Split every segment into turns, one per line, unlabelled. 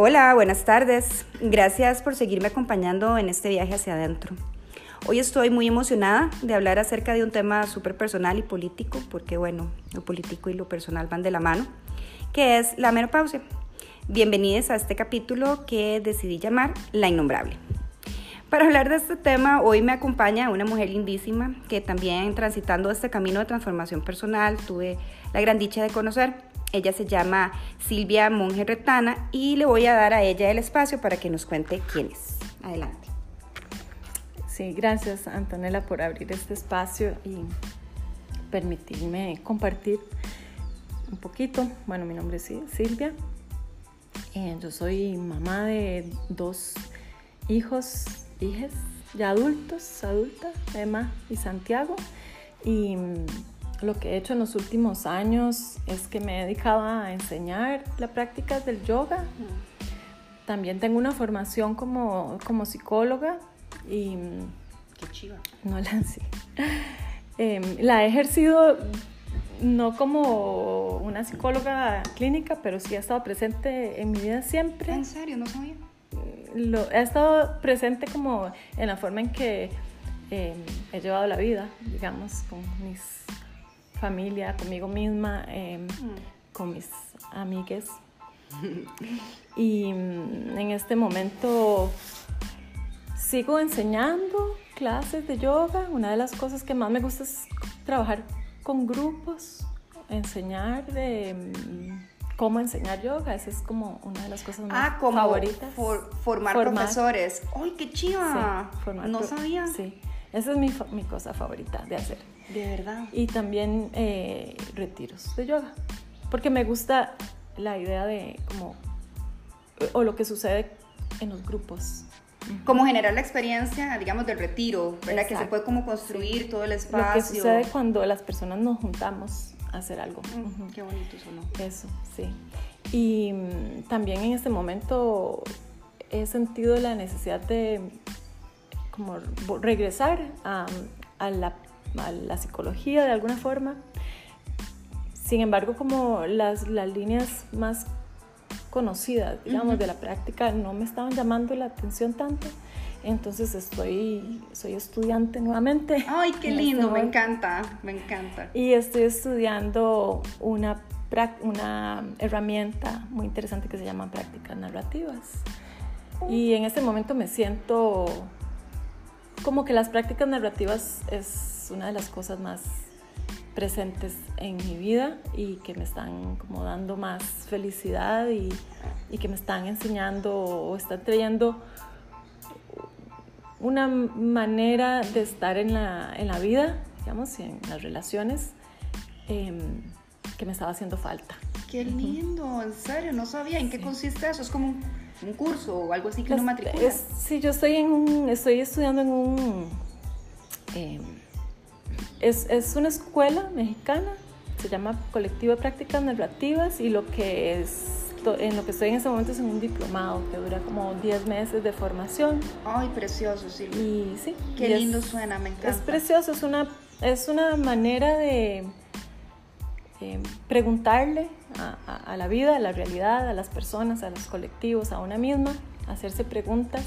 Hola, buenas tardes. Gracias por seguirme acompañando en este viaje hacia adentro. Hoy estoy muy emocionada de hablar acerca de un tema súper personal y político, porque bueno, lo político y lo personal van de la mano, que es la menopausia. Bienvenidos a este capítulo que decidí llamar La Innombrable. Para hablar de este tema, hoy me acompaña una mujer lindísima que también transitando este camino de transformación personal tuve la gran dicha de conocer. Ella se llama Silvia Monge Retana y le voy a dar a ella el espacio para que nos cuente quién es. Adelante.
Sí, gracias Antonella por abrir este espacio y permitirme compartir un poquito. Bueno, mi nombre es Silvia. Eh, yo soy mamá de dos hijos, hijas ya adultos, adultas, Emma y Santiago. Y lo que he hecho en los últimos años es que me he dedicado a enseñar la práctica del yoga. También tengo una formación como, como psicóloga y...
Qué chiva.
No la sí. Em, la he ejercido no como una psicóloga clínica, pero sí ha estado presente en mi vida siempre.
¿En serio? No sabía.
Lo, he estado presente como en la forma en que em, he llevado la vida, digamos, con mis familia, conmigo misma, em, mm. con mis amigues. y mm, en este momento sigo enseñando clases de yoga. Una de las cosas que más me gusta es trabajar con grupos, enseñar de mm, cómo enseñar yoga. Esa es como una de las cosas más
ah, como
favoritas.
formar, profesores. ¡Ay, qué chiva! no sabía.
Sí, esa es mi, mi cosa favorita de hacer.
De verdad.
Y también eh, retiros de yoga. Porque me gusta la idea de como, o lo que sucede en los grupos.
Como generar la experiencia, digamos, del retiro, ¿verdad? Que se puede como construir todo el espacio.
Lo que sucede cuando las personas nos juntamos a hacer algo.
Qué bonito eso, ¿no?
Eso, sí. Y mm, también en este momento he sentido la necesidad de como regresar a, a la a la psicología de alguna forma. Sin embargo, como las, las líneas más conocidas, digamos, de la práctica no me estaban llamando la atención tanto, entonces estoy, soy estudiante nuevamente.
Ay, qué este lindo, me encanta, me encanta.
Y estoy estudiando una, una herramienta muy interesante que se llama prácticas narrativas. Y en este momento me siento como que las prácticas narrativas es una de las cosas más presentes en mi vida y que me están como dando más felicidad y, y que me están enseñando o están trayendo una manera de estar en la, en la vida, digamos, y en las relaciones em, que me estaba haciendo falta.
Qué lindo, en serio, no sabía en qué consiste eso, es como un, curso o algo así que no matriculas.
Sí, yo estoy, en un, estoy estudiando en un... Em, es, es, una escuela mexicana, se llama Colectivo de Prácticas Narrativas y lo que es en lo que estoy en ese momento es en un diplomado que dura como 10 meses de formación.
Ay, precioso, sí.
Y sí.
Qué lindo suena, me encanta.
Es precioso, es una, es una manera de preguntarle a, a, la vida, a la realidad, a las personas, a los colectivos, a una misma, hacerse preguntas,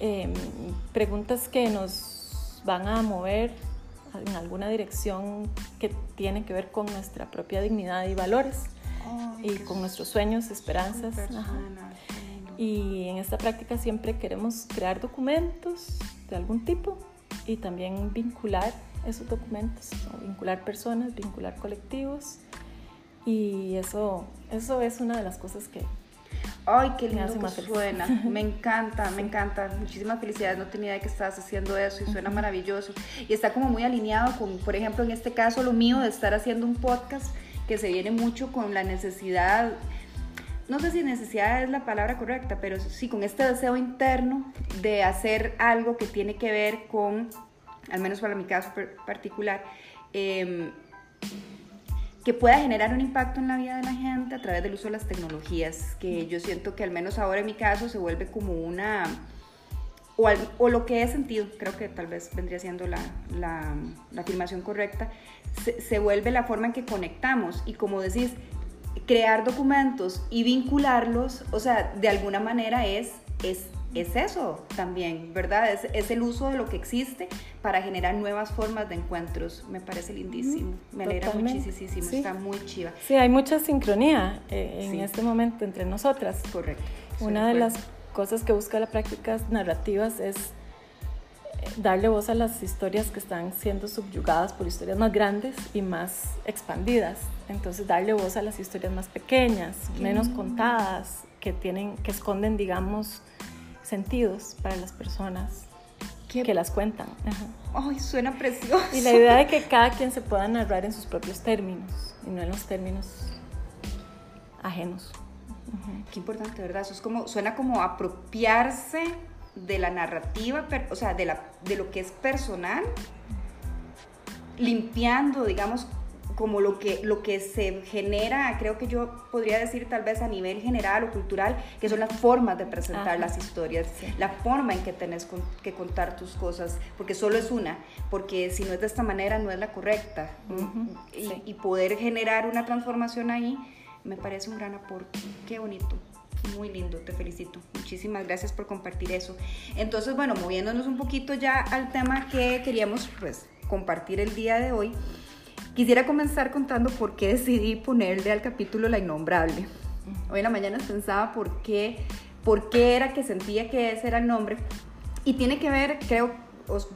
em, preguntas que nos van a mover en alguna dirección que tiene que ver con nuestra propia dignidad y valores y con nuestros sueños, esperanzas. Y en esta práctica siempre queremos crear documentos de algún tipo y también vincular esos documentos, vincular personas, vincular colectivos. Y eso, eso es una de las cosas que,
Ay, qué lindo que suena. Me encanta, me encanta. Muchísimas felicidades. No tenía idea que estabas haciendo eso y suena maravilloso. Y está como muy alineado con, por ejemplo, en este caso, lo mío de estar haciendo un podcast que se viene mucho con la necesidad, no sé si necesidad es la palabra correcta, pero sí con este deseo interno de hacer algo que tiene que ver con, al menos para mi caso particular, eh, que pueda generar un impacto en la vida de la gente a través del uso de las tecnologías, que yo siento que al menos ahora en mi caso se vuelve como una, o, lo que he sentido, creo que tal vez vendría siendo la, la, la afirmación correcta, se, se, vuelve la forma en que conectamos y como decís, crear documentos y vincularlos, o sea, de alguna manera es, es, es eso también, ¿verdad? Es, es, el uso de lo que existe para generar nuevas formas de encuentros. Me parece lindísimo, me alegra muchísimo, está muy chiva.
Sí, hay mucha sincronía eh, en este momento entre nosotras.
Correcto.
Una de las cosas que busca la práctica narrativas es darle voz a las historias que están siendo subyugadas por historias más grandes y más expandidas. Entonces, darle voz a las historias más pequeñas, menos contadas, que, tienen, que esconden, digamos, sentidos para las personas que las cuentan.
Ay, suena precioso.
Y la idea de que cada quien se pueda narrar en sus propios términos y no en los términos ajenos.
Qué importante, ¿verdad? Eso es como, suena como apropiarse de la narrativa, o sea, de, la, de lo que es personal, limpiando, digamos, como lo que, lo que se genera, creo que yo podría decir tal vez a nivel general o cultural, que son las formas de presentar las historias, la forma en que tenés que contar tus cosas, porque solo es una, porque si no es de esta manera no es la correcta. y, y, poder generar una transformación ahí me parece un gran aporte. Qué bonito. Muy lindo, te felicito. Muchísimas gracias por compartir eso. Entonces, bueno, moviéndonos un poquito ya al tema que queríamos pues, compartir el día de hoy, quisiera comenzar contando por qué decidí ponerle al capítulo La Innombrable. Hoy en la mañana pensaba por qué, por qué era que sentía que ese era el nombre. Y tiene que ver, creo,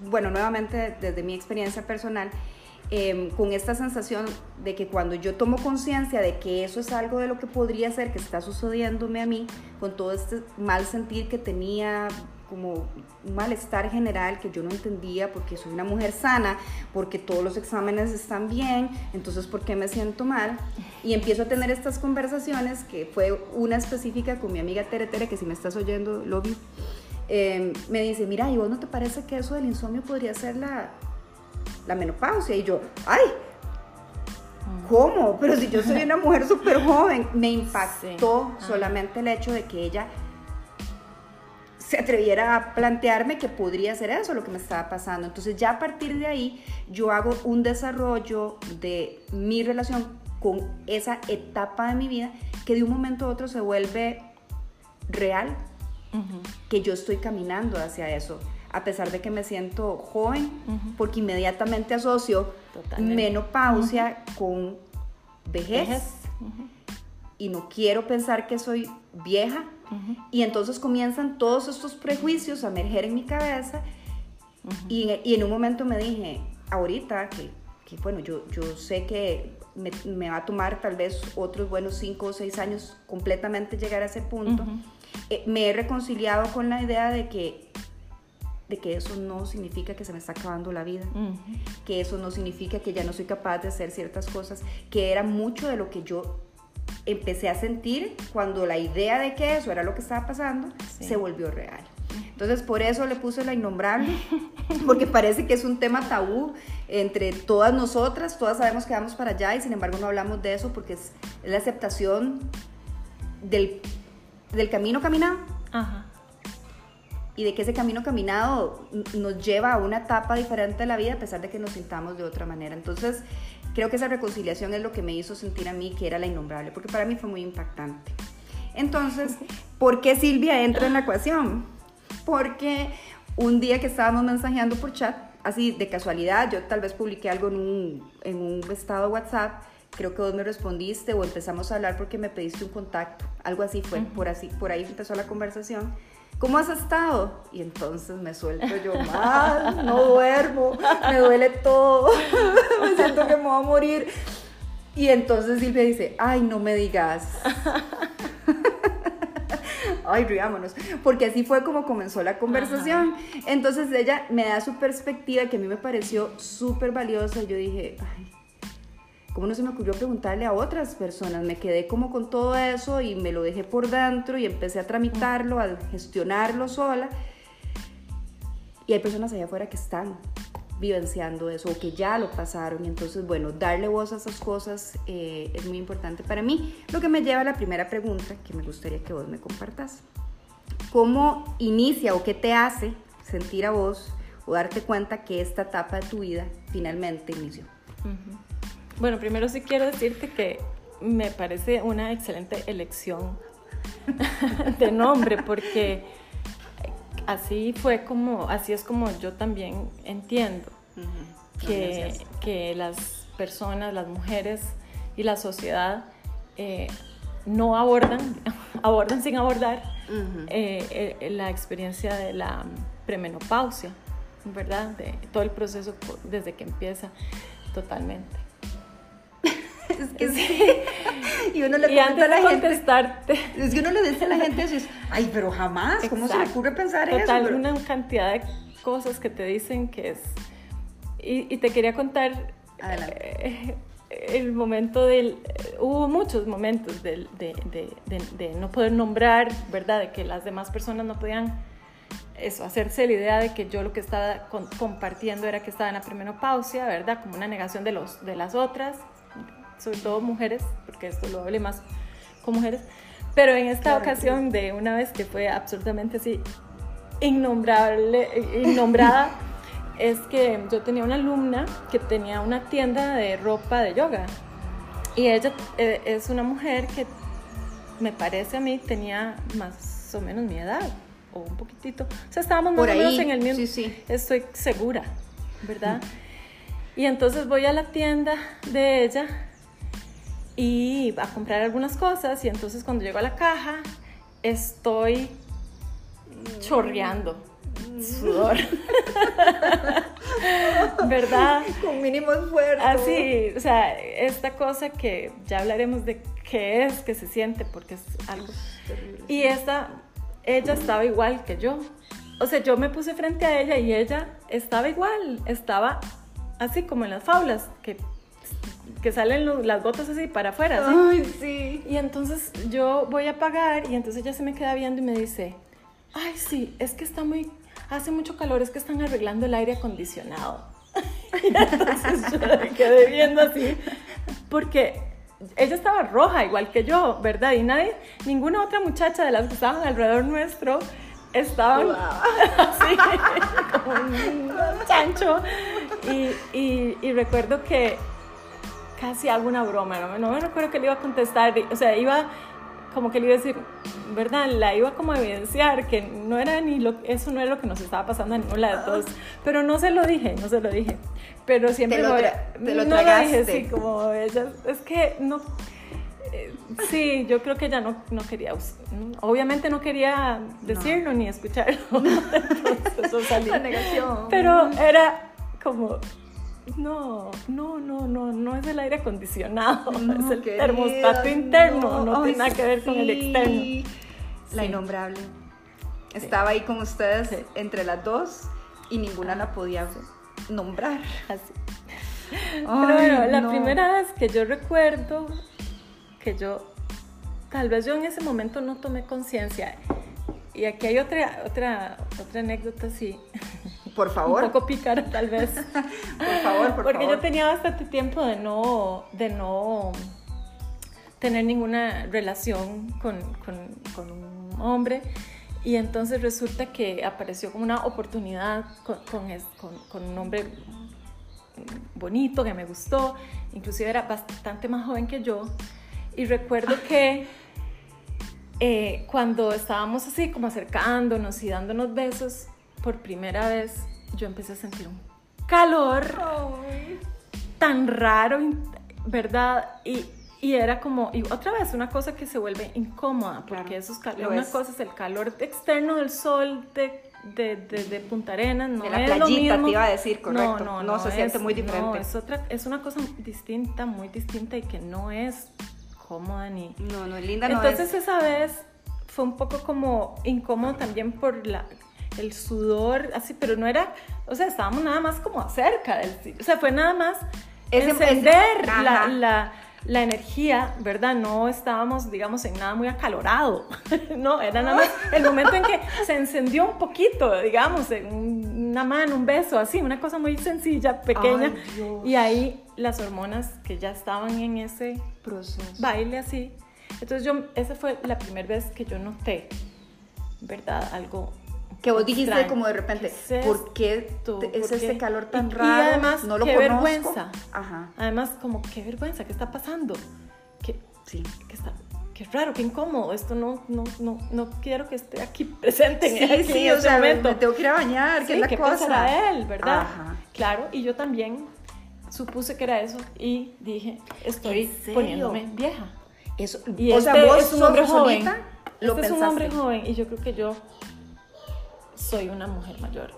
bueno, nuevamente desde mi experiencia personal, Em, con esta sensación de que cuando yo tomo conciencia de que eso es algo de lo que podría ser que está sucediéndome a mí, con todo este mal sentir que tenía, como un malestar general que yo no entendía porque soy una mujer sana, porque todos los exámenes están bien, entonces ¿por qué me siento mal? Y empiezo a tener estas conversaciones, que fue una específica con mi amiga Tere Tere, que si me estás oyendo, lo vi, em, me dice, mira, ¿y vos no te parece que eso del insomnio podría ser la, la menopausia. Y yo, ay, ¿cómo? Pero si yo soy una mujer súper joven, me impactó solamente el hecho de que ella se atreviera a plantearme que podría ser eso lo que me estaba pasando. Entonces ya a partir de ahí yo hago un desarrollo de mi relación con esa etapa de mi vida que de un momento a otro se vuelve real, que yo estoy caminando hacia eso a pesar de que me siento joven, porque inmediatamente asocio menopausia con vejez, y no quiero pensar que soy vieja, y entonces comienzan todos estos prejuicios a emerger en mi cabeza, y, en un momento me dije, ahorita que, bueno, yo, yo sé que me, va a tomar tal vez otros buenos cinco o seis años completamente llegar a ese punto, eh, me he reconciliado con la idea de que de que eso no significa que se me está acabando la vida, que eso no significa que ya no soy capaz de hacer ciertas cosas, que era mucho de lo que yo empecé a sentir cuando la idea de que eso era lo que estaba pasando se volvió real. Entonces por eso le puse la innombrable, porque parece que es un tema tabú entre todas nosotras, todas sabemos que vamos para allá y sin embargo no hablamos de eso porque es, la aceptación del, del camino caminado. Ajá y de que ese camino caminado nos lleva a una etapa diferente de la vida a pesar de que nos sintamos de otra manera. Entonces, creo que esa reconciliación es lo que me hizo sentir a mí que era la innombrable, porque para mí fue muy impactante. Entonces, ¿por qué Silvia entra en la ecuación? Porque un día que estábamos mensajeando por chat, así de casualidad, yo tal vez publiqué algo en un, en un estado de WhatsApp, creo que vos me respondiste o empezamos a hablar porque me pediste un contacto, algo así fue, por, así, por ahí empezó la conversación. ¿Cómo has estado? Y entonces me suelto yo mal, no duermo, me duele todo, me siento que me voy a morir. Y entonces Silvia dice, ay, no me digas. ay, riámonos, porque así fue como comenzó la conversación. Entonces ella me da su perspectiva que a mí me pareció súper valiosa yo dije, ay, ¿Cómo no se me ocurrió preguntarle a otras personas? Me quedé como con todo eso y me lo dejé por dentro y empecé a tramitarlo, a gestionarlo sola. Y hay personas allá afuera que están vivenciando eso o que ya lo pasaron. Entonces, bueno, darle voz a esas cosas eh, es muy importante para mí. Lo que me lleva a la primera pregunta que me gustaría que vos me compartas. ¿Cómo inicia o qué te hace sentir a vos o darte cuenta que esta etapa de tu vida finalmente inició?
Bueno, primero sí quiero decirte que me parece una excelente elección de nombre porque así fue como, así es como yo también entiendo que, que, las personas, las mujeres y la sociedad eh, no abordan, abordan sin abordar eh, eh, la experiencia de la premenopausia, ¿verdad? De todo el proceso desde que empieza totalmente.
Es que sí. Y uno le comenta a la gente. Es que uno le dice a la gente eso, ay, pero jamás, ¿cómo se le ocurre pensar
Total,
eso?
una cantidad de cosas que te dicen que es. Y, te quería contar. Eh, el momento del. hubo muchos momentos de, de, de, no poder nombrar, ¿verdad? De que las demás personas no podían eso, hacerse la idea de que yo lo que estaba compartiendo era que estaba en la premenopausia, ¿verdad? Como una negación de, los, de las otras sobre todo mujeres, porque esto lo hablé más con mujeres, pero en esta ocasión de una vez que fue absolutamente así innombrable, innombrada, es que yo tenía una alumna que tenía una tienda de ropa de yoga. Y ella eh, es una mujer que me parece a mí tenía más o menos mi edad o un poquitito, o sea, estábamos más o menos en el mismo, sí, sí. estoy segura, ¿verdad? Y entonces voy a la tienda de ella y a comprar algunas cosas y entonces cuando llego a la caja estoy chorreando sudor. ¿Verdad?
Con mínimo esfuerzo.
Así, o sea, esta cosa que ya hablaremos de qué es, que se siente, porque es algo terrible. Y esta, ella estaba igual que yo. O sea, yo me puse frente a ella y ella estaba igual, estaba así como en las faulas, que que salen las gotas así para afuera.
Ay, sí.
Y entonces yo voy a pagar y entonces ella se me queda viendo y me dice, ay, sí, es que está muy, hace mucho calor, es que están arreglando el aire acondicionado. y entonces yo me quedé viendo así, porque ella estaba roja igual que yo, ¿verdad? Y nadie, ninguna otra muchacha de las que estaban alrededor nuestro estaban así, como un chancho. Y, y, y recuerdo que casi hago una broma, no, no me recuerdo que le iba a contestar, o sea, iba como que le iba a decir, ¿verdad? La iba como a evidenciar que no era ni lo, eso no era lo que nos estaba pasando a ninguna de todos, pero no se lo dije, no se lo dije, pero siempre
te lo,
te
lo
no lo dije, sí, como ella, es que no, eh, sí, yo creo que ella no, no quería, obviamente no quería decirlo ni escucharlo, entonces eso salió.
La negación.
Pero era como, no, no, no, no, no es el aire acondicionado, es el termostato interno, no, tiene nada que ver con el externo.
La innombrable. Estaba ahí con ustedes entre las dos y ninguna la podía nombrar.
Así. Pero bueno, la primera vez que yo recuerdo que yo, tal vez yo en ese momento no tomé conciencia. Y aquí hay otra, otra, otra anécdota sí.
Por favor.
Un poco pícara, tal vez.
por favor, por
Porque yo tenía bastante tiempo de no, de no tener ninguna relación con, con, con un hombre. Y entonces resulta que apareció como una oportunidad con, con, con, un hombre bonito que me gustó, inclusive era bastante más joven que yo. Y recuerdo que eh, cuando estábamos así como acercándonos y dándonos besos, por primera vez yo empecé a sentir un calor tan raro, ¿verdad? Y, y, era como, y otra vez, una cosa que se vuelve incómoda, porque eso es una cosa es el calor externo del sol de, de, de, Punta Arenas, no
de la
es lo mismo.
te iba a decir, correcto. No, no, no, se siente muy diferente. No,
es, otra, es una cosa distinta, muy distinta y que no es cómoda ni...
No, no, linda
no Entonces esa vez fue un poco como incómodo también por la el sudor, así, pero no era, o sea, estábamos nada más como cerca del o sea, fue nada más encender la, la, la, energía, ¿verdad? No estábamos, digamos, en nada muy acalorado, no, era nada más el momento en que se encendió un poquito, digamos, en una mano, un beso, así, una cosa muy sencilla, pequeña, y ahí las hormonas que ya estaban en ese
proceso,
baile así. Entonces yo, esa fue la primera vez que yo noté, ¿verdad? Algo
que vos dijiste como de repente, ¿por qué es este calor tan raro?
Y además, no lo qué vergüenza. Ajá. Además, como, qué vergüenza, ¿qué está pasando? Que
Sí.
Que está, qué raro, qué incómodo, esto no, no, no, no quiero que esté aquí presente en,
sí,
aquí
sí,
en
o
este
sea,
momento.
me tengo que ir a bañar, ¿qué es la
¿qué
cosa?
pensará él, verdad?
Ajá.
Claro, y yo también supuse que era eso y dije, estoy poniéndome vieja.
Eso,
Y
o
este
sea, vos
es un hombre joven.
solita, lo
este es un hombre
pensaste.
joven y yo creo que yo soy una mujer mayor.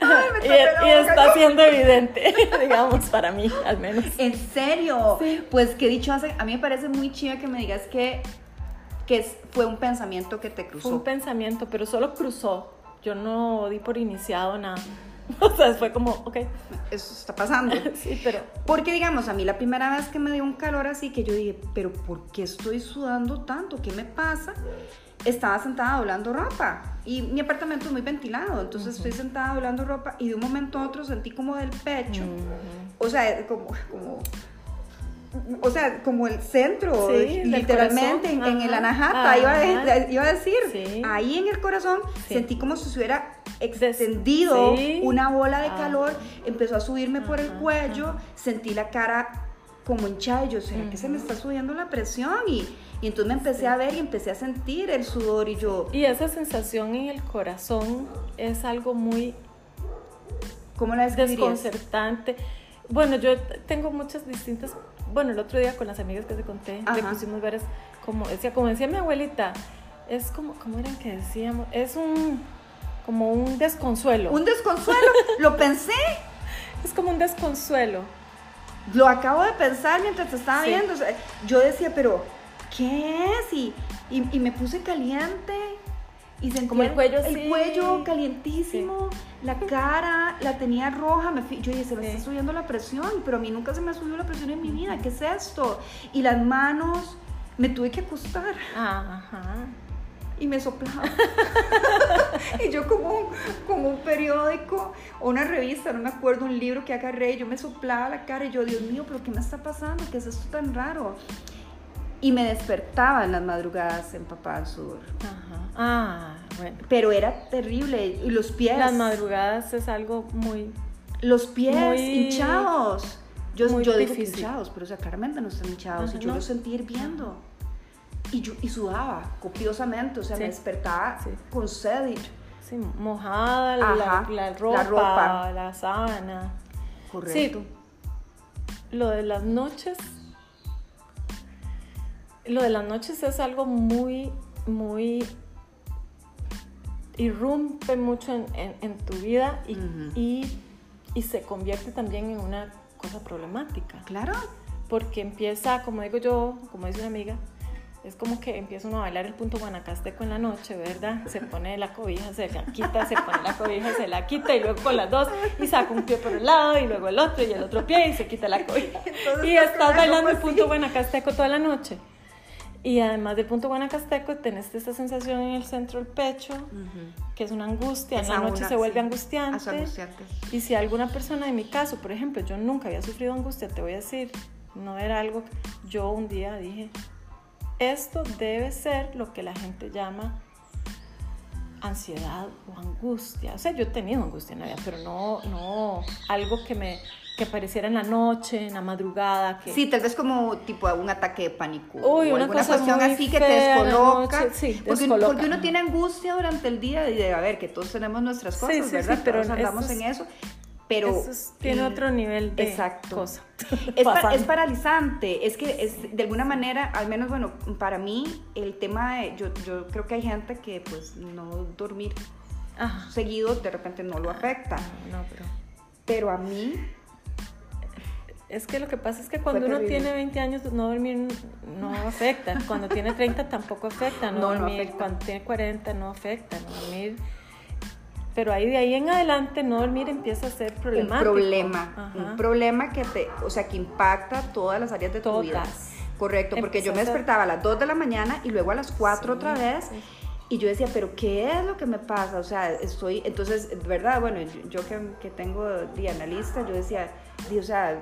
Ay, me
y, y está siendo evidente, digamos, para mí al menos.
¿En serio?
Sí.
Pues qué dicho hace, a mí me parece muy chiva que me digas que, que fue un pensamiento que te
Fue
cruzó.
un pensamiento, pero solo cruzó. Yo no di por iniciado nada. O sea, fue como, ok,
Eso está pasando.
sí, pero
Porque digamos, a mí la primera vez que me dio un calor así, que yo dije, pero ¿por qué estoy sudando tanto? ¿Qué me pasa? Estaba sentada doblando ropa y mi apartamento es muy ventilado, entonces estoy sentada doblando ropa y de un momento a otro sentí como del pecho, o sea, como, como, o sea, como el centro,
Sí,
literalmente, en, en el
Ajá,
anahata, iba, a, iba a decir,
Sí.
ahí en el corazón
Sí.
sentí como si se hubiera extendido una bola de
Ah.
calor, empezó a subirme por el cuello, sentí la cara como hinchada y yo, ¿será que se me está subiendo la presión? Y, y entonces me empecé a ver y empecé a sentir el sudor y yo,
Y esa sensación en el corazón es algo muy
¿cómo la
desconcertante. Bueno, yo tengo muchas distintas. Bueno, el otro día con las amigas que te conté, le
Ajá.
pusimos varias. Como decía, como decía mi abuelita, es como, ¿cómo era que decíamos? Es un. como un desconsuelo.
Un desconsuelo, lo pensé,
Es como un desconsuelo.
lo acabo de pensar mientras te estaba
Sí.
viendo. o sea, yo decía, pero, ¿qué es? Y, y, y me puse caliente. Y sentí
Como el cuello,
el
sí.
cuello calientísimo, la cara la tenía roja, me fui- yo dije, se me
Sí.
está subiendo la presión, pero a mí nunca se me ha subido la presión en mi vida, ¿qué es esto? Y las manos, me tuve que acostar
Ajá.
y me soplaba. y yo como un, como un periódico o una revista, no me acuerdo, un libro que agarré, yo me soplaba la cara y yo, Dios mío, pero ¿qué me está pasando? ¿Qué es esto tan raro? Y me despertaba en las madrugadas en Papá al Sur.
Ajá. Ah, bueno.
Pero era terrible. Y los pies.
Las madrugadas es algo muy.
Los pies
Muy-
hinchados. Yo,
muy
yo digo que hinchados, pero o sea, claramente no están hinchados.
Ajá,
y yo
no.
los sentí hirviendo. Y, yo, y sudaba copiosamente, o sea,
Sí.
me despertaba
Sí.
con sed. y-
Sí, mojada, la,
Ajá,
la
la
ropa,
ropa.
la sábana.
Correcto.
Lo de las noches. Lo de las noches es algo muy, muy. irrumpe mucho en, en- en tu vida y, y, y se convierte también en una cosa problemática.
Claro.
Porque empieza, como digo yo, como dice una amiga, es como que empieza uno a bailar el punto guanacasteco en la noche, ¿verdad? Se pone la cobija, se la quita, se pone la cobija, se la quita y luego con las dos y saca un pie por un lado y luego el otro y el otro pie y se quita la cobija.
Entonces
Y
estás
bailando el punto
así.
guanacasteco toda la noche. Y además del punto guanacasteco, tenés esta sensación en el centro del pecho, que es una angustia, en la noche
una,
se vuelve
sí.
angustiante.
Hasta angustiante.
Y si alguna persona, en mi caso, por ejemplo, yo nunca había sufrido angustia, te voy a decir, no era algo, yo un día dije, esto debe ser lo que la gente llama ansiedad o angustia. O sea, yo he tenido angustia en la vida, pero no, no algo que me que apareciera en la noche, en la madrugada. Que,
Sí, tal vez como tipo un ataque de pánico.
Uy,
o
una
alguna
cosa
cuestión así que te descoloca.
noche, sí,
porque,
descoloca.
porque uno tiene angustia durante el día y de, a ver, que todos tenemos nuestras cosas,
sí, sí,
¿verdad?
pero
Todos andamos
es-
en eso. Pero
eso es- tiene otro nivel de
Exacto.
cosa.
Es, pa- es paralizante, es que es, de alguna manera, al menos bueno, para mí el tema de, yo, yo creo que hay gente que pues no dormir
Ajá.
seguido de repente no lo afecta,
No, pero...
pero a mí,
Es que lo que pasa es que cuando uno tiene 20 años no dormir no afecta, cuando tiene 30 tampoco afecta, no,
No, no
dormir,
afecta.
cuando tiene 40 no afecta, no dormir. Pero ahí de ahí en adelante no dormir empieza a ser
un
problemático.
problema,
Ajá.
un problema que te, o sea, que impacta todas las áreas de tu vida. Correcto, porque yo me despertaba a las 2 de la mañana y luego a las 4
Sí,
otra vez.
sí.
Y yo decía, pero ¿qué es lo que me pasa? O sea, estoy, entonces, ¿verdad? Bueno, yo, yo que, que tengo de analista, yo decía, o sea,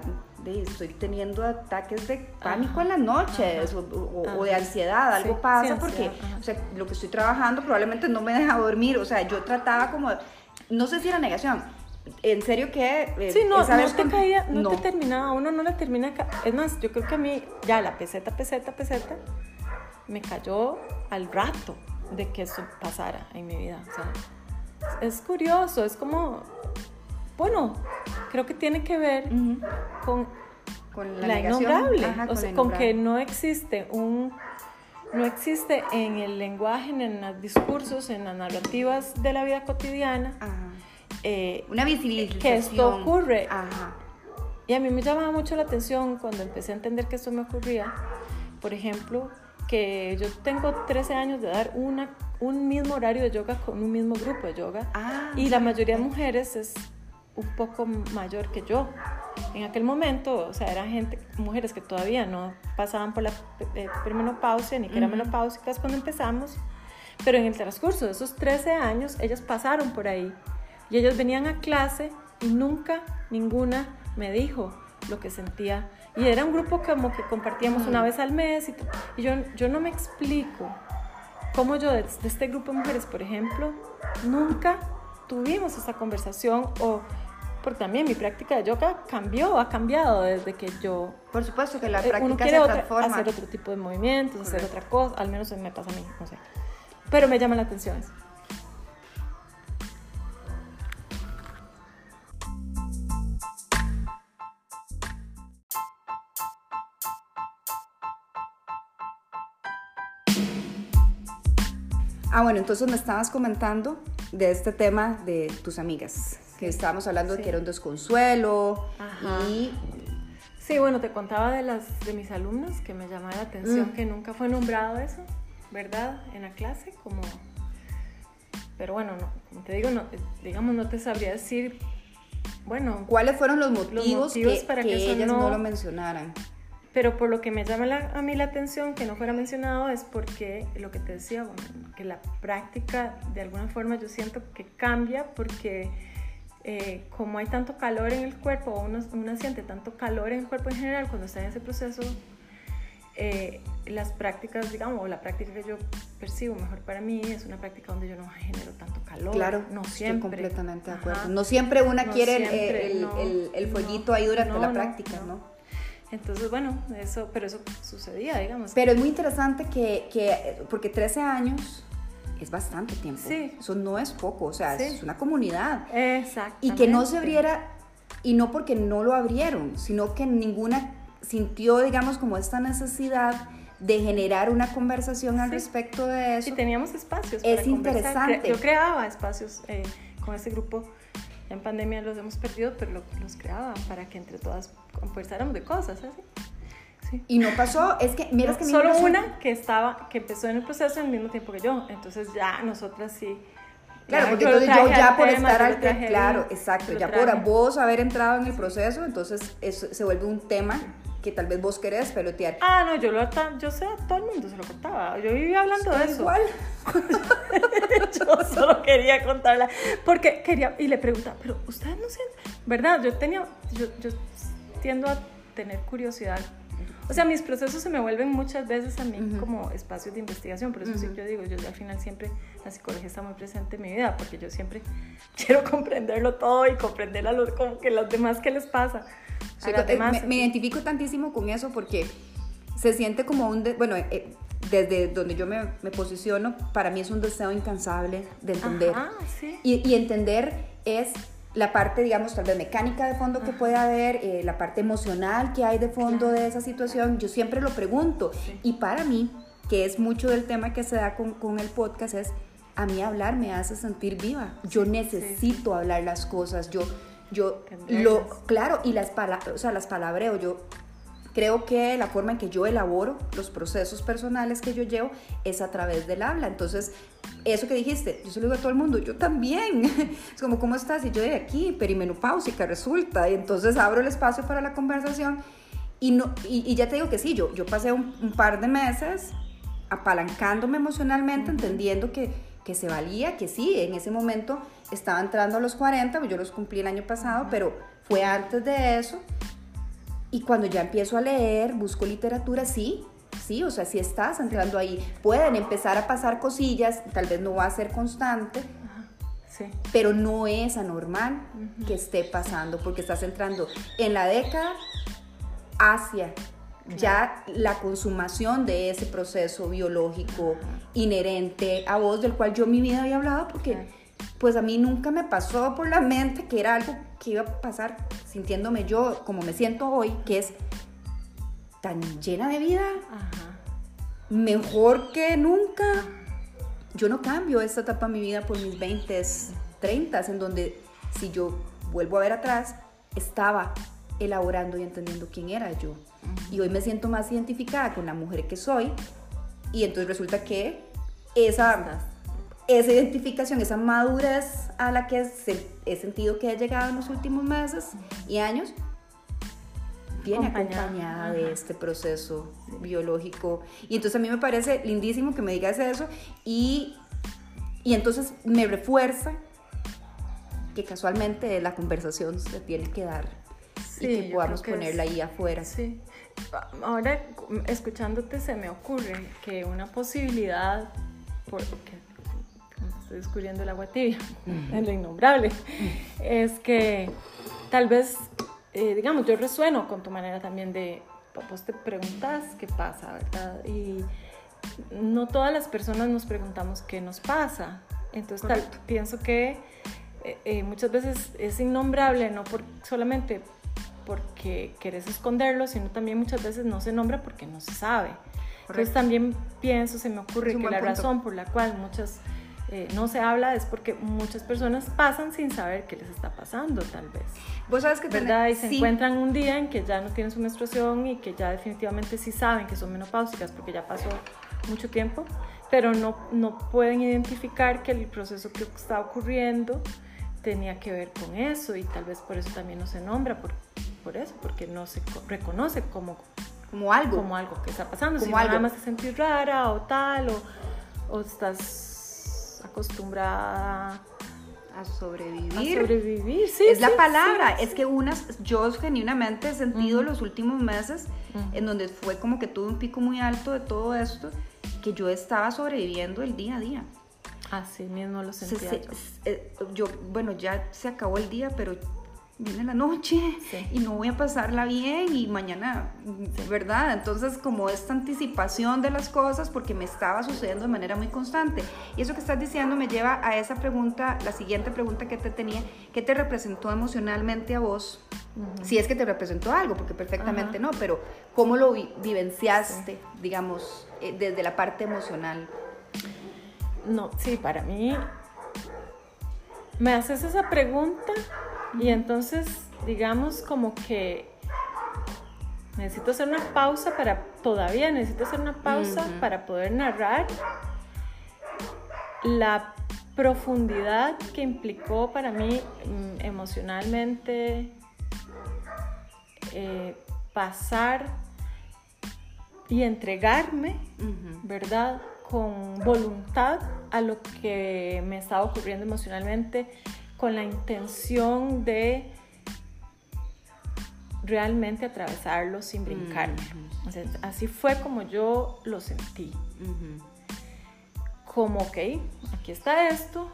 estoy teniendo ataques de pánico
Ajá,
en las noches o, o- o de ansiedad, algo
Sí,
pasa
sí,
porque, o sea, lo que estoy trabajando probablemente no me deja dormir, o sea, yo trataba como, no sé si era negación, en serio que...
Eh, sí, no, no te caía, no, te terminaba, uno no la termina... Es más, yo creo que a mí ya la peseta, peseta, peseta, me cayó al rato de que eso pasara en mi vida. O sea, es curioso, es como, bueno, creo que tiene que ver con,
con la,
la innombrable, o sea, con que no existe un no existe en el lenguaje, en los discursos, en las narrativas de la vida cotidiana.
Eh, una visibilización.
Que esto ocurre. Y a mí me llamaba mucho la atención cuando empecé a entender que esto me ocurría. Por ejemplo, que yo tengo 13 años de dar una, un mismo horario de yoga con un mismo grupo de yoga.
Ah,
y la mayoría de mujeres es un poco mayor que yo. En aquel momento, o sea, eran gente, mujeres que todavía no pasaban por la eh, premenopausia ni que eran menopáusicas cuando empezamos, pero en el transcurso de esos 13 años, ellas pasaron por ahí y ellas venían a clase y nunca ninguna me dijo lo que sentía. Y era un grupo como que compartíamos una vez al mes y, y yo, yo no me explico cómo yo de, de este grupo de mujeres, por ejemplo, nunca tuvimos esa conversación o porque también mi práctica de yoga cambió, ha cambiado desde que yo...
Por supuesto que la eh, práctica se transforma.
hacer otro tipo de movimientos, hacer otra cosa, al menos me pasa a mí, no sé. Pero me llama la atención eso.
Ah, bueno, entonces me estabas comentando de este tema de tus amigas que estábamos hablando de que era un desconsuelo y...
Sí, bueno, te contaba de las de mis alumnos que me llamaba la atención mm. que nunca fue nombrado eso, ¿verdad? En la clase, como... Pero bueno, no, como te digo, no, digamos, no te sabría decir, bueno...
¿Cuáles fueron los motivos, que, para que, ellas no, lo mencionaran?
Pero por lo que me llama a mí la atención que no fuera mencionado es porque lo que te decía, bueno, que la práctica de alguna forma yo siento que cambia porque eh, como hay tanto calor en el cuerpo, o uno, siente tanto calor en el cuerpo en general cuando está en ese proceso, eh, las prácticas, digamos, o la práctica que yo percibo mejor para mí es una práctica donde yo no genero tanto calor.
Claro, no siempre. Estoy completamente de acuerdo. no siempre una quiere el, el, el, fueguito ahí durante la práctica, ¿no?
Entonces, bueno, eso, pero eso sucedía, digamos.
Pero es muy interesante que, que porque 13 años es bastante tiempo.
Sí.
Eso no es poco, o sea, es una comunidad.
Exacto.
Y que no se abriera, y no porque no lo abrieron, sino que ninguna sintió, digamos, como esta necesidad de generar una conversación al respecto de eso.
Y teníamos espacios.
Es interesante.
Yo creaba espacios eh, con ese grupo. en pandemia los hemos perdido, pero los creaba para que entre todas conversáramos de cosas, así.
Y no pasó, es que, mira, es que
Solo una que estaba, que empezó en el proceso al mismo tiempo que yo, entonces ya nosotras sí.
Claro, porque entonces yo ya por estar al claro, exacto, ya por vos haber entrado en el proceso, entonces eso se vuelve un tema que tal vez vos querés pelotear.
Ah, no, yo lo yo sé, todo el mundo se lo contaba. Yo vivía hablando de eso.
Igual.
yo solo quería contarla porque quería y le preguntaba, "Pero ustedes no sienten, ¿verdad? Yo tenía yo, yo tiendo a tener curiosidad o sea, mis procesos se me vuelven muchas veces a mí como espacios de investigación, por eso sí yo digo, yo al final siempre la psicología está muy presente en mi vida, porque yo siempre quiero comprenderlo todo y comprender a los, como que los demás qué les pasa.
Eh, me, identifico tantísimo con eso porque se siente como un, bueno, eh, desde donde yo me, me, posiciono, para mí es un deseo incansable de entender.
sí.
y, y entender es la parte, digamos, tal vez mecánica de fondo que puede haber, eh, la parte emocional que hay de fondo de esa situación, yo siempre lo pregunto. Y para mí, que es mucho del tema que se da con, con, el podcast, es a mí hablar me hace sentir viva. Yo necesito hablar las cosas, yo, yo, lo, claro, y las, palabras, o sea, las palabreo, yo creo que la forma en que yo elaboro los procesos personales que yo llevo es a través del habla. Entonces, eso que dijiste, yo se lo digo a todo el mundo, yo también. Es como, ¿cómo estás? Y yo de aquí, perimenopáusica resulta. Y entonces abro el espacio para la conversación. Y, no, y, ya te digo que sí, yo, yo pasé un, par de meses apalancándome emocionalmente, entendiendo que, que se valía, que sí, en ese momento estaba entrando a los 40, pues yo los cumplí el año pasado, pero fue antes de eso y cuando ya empiezo a leer, busco literatura, sí, sí, o sea, si estás entrando ahí, pueden empezar a pasar cosillas, tal vez no va a ser constante, Pero no es anormal que esté pasando porque estás entrando en la década hacia ya la consumación de ese proceso biológico inherente a vos, del cual yo en mi vida había hablado, porque pues a mí nunca me pasó por la mente que era algo que iba a pasar sintiéndome yo como me siento hoy, que es tan llena de vida, mejor que nunca. Yo no cambio esta etapa de mi vida por mis 20, 30, en donde si yo vuelvo a ver atrás, estaba elaborando y entendiendo quién era yo. Y hoy me siento más identificada con la mujer que soy. Y entonces resulta que esa, esa identificación, esa madurez a la que he sentido que he llegado en los últimos meses y años, viene acompañada, de este proceso biológico. Y entonces a mí me parece lindísimo que me digas eso y, y entonces me refuerza que casualmente la conversación se tiene que dar y que podamos ponerla ahí afuera.
Sí. Ahora, escuchándote, se me ocurre que una posibilidad, porque estoy descubriendo el agua tibia, en lo innombrable, es que tal vez, eh, digamos, yo resueno con tu manera también de, vos te preguntas qué pasa, ¿verdad? Y no todas las personas nos preguntamos qué nos pasa. Entonces, tal, pienso que eh, eh, muchas veces es innombrable, no por, solamente porque querés esconderlo, sino también muchas veces no se nombra porque no se sabe. Entonces también pienso, se me ocurre que la razón por la cual muchas eh, no se habla es porque muchas personas pasan sin saber qué les está pasando, tal vez.
Vos sabes que
¿verdad? y se encuentran un día en que ya no tienen su menstruación y que ya definitivamente sí saben que son menopáusicas porque ya pasó mucho tiempo, pero no, no pueden identificar que el proceso que está ocurriendo tenía que ver con eso y tal vez por eso también no se nombra, por, por eso, porque no se reconoce como,
como algo.
Como algo que está pasando. Como si algo. nada más te sentís rara o tal, o, o estás acostumbrada
a sobrevivir.
A sobrevivir, sí.
Es la palabra. Es que unas, yo genuinamente he sentido los últimos meses en donde fue como que tuve un pico muy alto de todo esto, que yo estaba sobreviviendo el día a día.
Así mismo lo sentía yo.
Eh, yo. Bueno, ya se acabó el día, pero viene la noche y no voy a pasarla bien y mañana, ¿verdad? Entonces como esta anticipación de las cosas porque me estaba sucediendo de manera muy constante. Y eso que estás diciendo me lleva a esa pregunta, la siguiente pregunta que te tenía, ¿qué te representó emocionalmente a vos? Si es que te representó algo, porque perfectamente no, pero ¿cómo lo vivenciaste, digamos, eh, desde la parte emocional?
No, sí, para mí, me haces esa pregunta y entonces, digamos como que necesito hacer una pausa para, todavía necesito hacer una pausa para poder narrar la profundidad que implicó para mí mm, emocionalmente eh, pasar y entregarme, ¿verdad? Con voluntad a lo que me estaba ocurriendo emocionalmente con la intención de realmente atravesarlo sin brincarme. así fue como yo lo sentí. Como, ok, aquí está esto,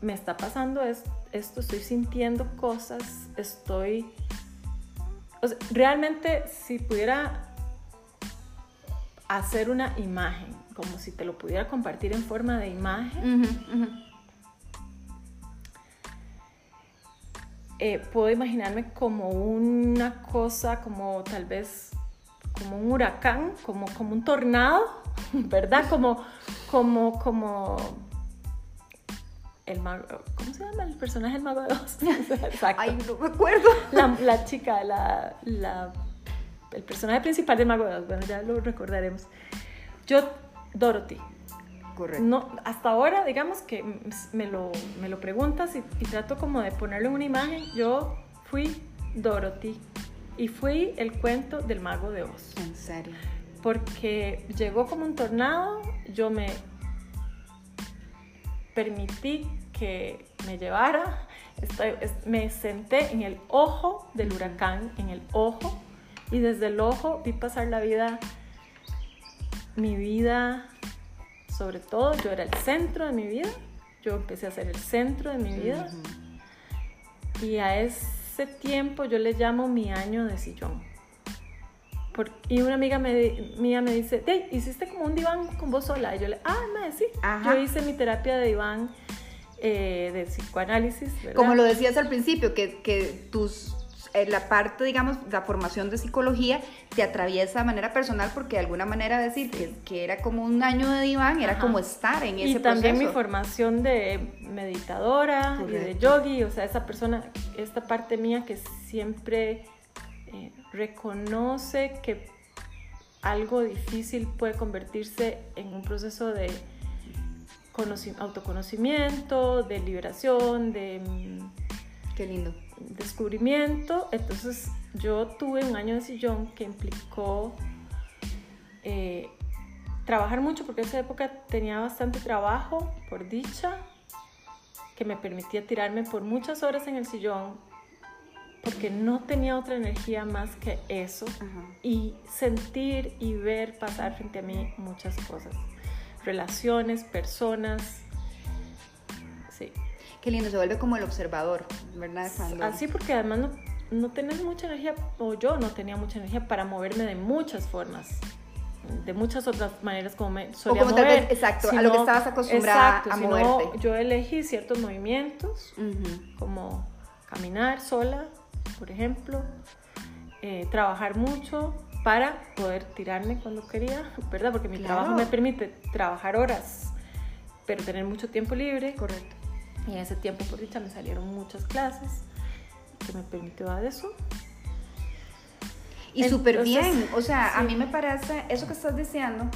me está pasando esto, estoy sintiendo cosas, estoy... realmente si pudiera hacer una imagen, como si te lo pudiera compartir en forma de imagen, Eh, puedo imaginarme como una cosa, como tal vez como un huracán, como, como un tornado, ¿verdad? Como, como, como el mago, ¿cómo se llama el personaje del mago de Oz?
Exacto. Ay, no me acuerdo.
La, la chica, la, la, el personaje principal del mago de Oz, bueno, ya lo recordaremos. Yo, Dorothy, no, hasta ahora, digamos que me lo, me lo preguntas y, trato como de ponerlo en una imagen. Yo fui Dorothy y fui el cuento del mago de Oz.
¿En serio?
Porque llegó como un tornado, yo me permití que me llevara, me senté en el ojo del huracán, en el ojo, y desde el ojo vi pasar la vida, mi vida sobre todo, yo era el centro de mi vida yo empecé a ser el centro de mi vida. Y a ese tiempo yo le llamo mi año de sillón. y una amiga mía me dice, hey, hiciste como un diván con vos sola. Y yo le, ah, me sí. Yo hice mi terapia de diván eh, de psicoanálisis.
Como lo decías al principio, que, que tus la parte, digamos, la formación de psicología te atraviesa de manera personal porque de alguna manera decir que, era como un año de diván, era como estar en ese
proceso. Y también mi formación de meditadora y de yogi, o sea, esa persona, esta parte mía que siempre eh, reconoce que algo difícil puede convertirse en un proceso de autoconocimiento, de liberación, de...
Qué lindo
descubrimiento, entonces yo tuve un año de sillón que implicó eh, trabajar mucho, porque en esa época tenía bastante trabajo, por dicha, que me permitía tirarme por muchas horas en el sillón, porque no tenía otra energía más que eso, y sentir y ver pasar frente a mí muchas cosas, relaciones, personas.
Qué lindo, se vuelve como el observador, ¿verdad?
Así porque además no, no tenés mucha energía, o yo no tenía mucha energía para moverme de muchas formas de muchas otras maneras como me solía o como mover.
exacto, a lo que estabas acostumbrada a moverte.
yo elegí ciertos movimientos, como caminar sola, por ejemplo, eh, trabajar mucho para poder tirarme cuando quería, ¿verdad? Porque mi trabajo me permite trabajar horas, pero tener mucho tiempo libre.
Correcto.
Y en ese tiempo, por dicha, me salieron muchas clases que me permitió dar eso.
Y súper bien, o sea, a mí me parece, eso que estás diciendo,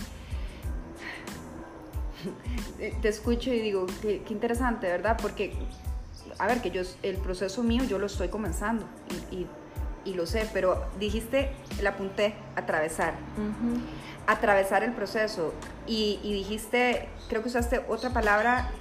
te escucho y digo, qué, interesante, ¿verdad? Porque, a ver, que yo, el proceso mío yo lo estoy comenzando y, y, lo sé, pero dijiste, la apunté, atravesar. Atravesar el proceso. Y, y dijiste, creo que usaste otra palabra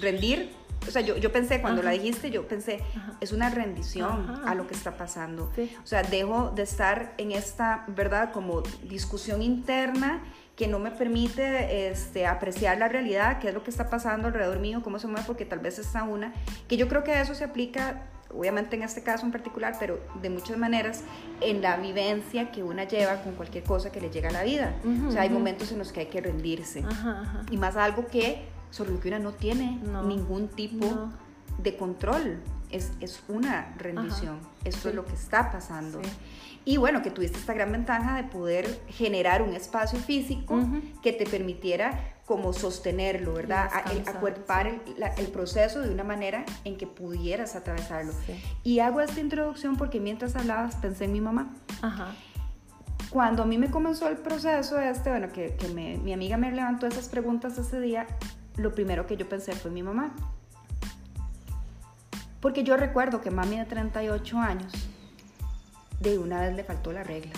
rendir, o sea, yo, yo pensé, cuando la dijiste, yo pensé, es una rendición a lo que está pasando. O sea, dejo de estar en esta, ¿verdad? Como discusión interna que no me permite este, apreciar la realidad, qué es lo que está pasando alrededor mío, cómo se mueve, porque tal vez está una, que yo creo que eso se aplica, obviamente en este caso en particular, pero de muchas maneras, en la vivencia que una lleva con cualquier cosa que le llega a la vida. o sea, hay momentos en los que hay que rendirse. Y más algo que sobre lo que una no tiene ningún tipo de control. Es, es una rendición. Esto es lo que está pasando. Y bueno, que tuviste esta gran ventaja de poder generar un espacio físico que te permitiera como sostenerlo, ¿verdad? acuerpar el, el, proceso de una manera en que pudieras atravesarlo. Y hago esta introducción porque mientras hablabas pensé en mi mamá. Cuando a mí me comenzó el proceso este, bueno, que, que mi amiga me levantó esas preguntas ese día, lo primero que yo pensé fue mi mamá. Porque yo recuerdo que mami de 38 años, de una vez le faltó la regla.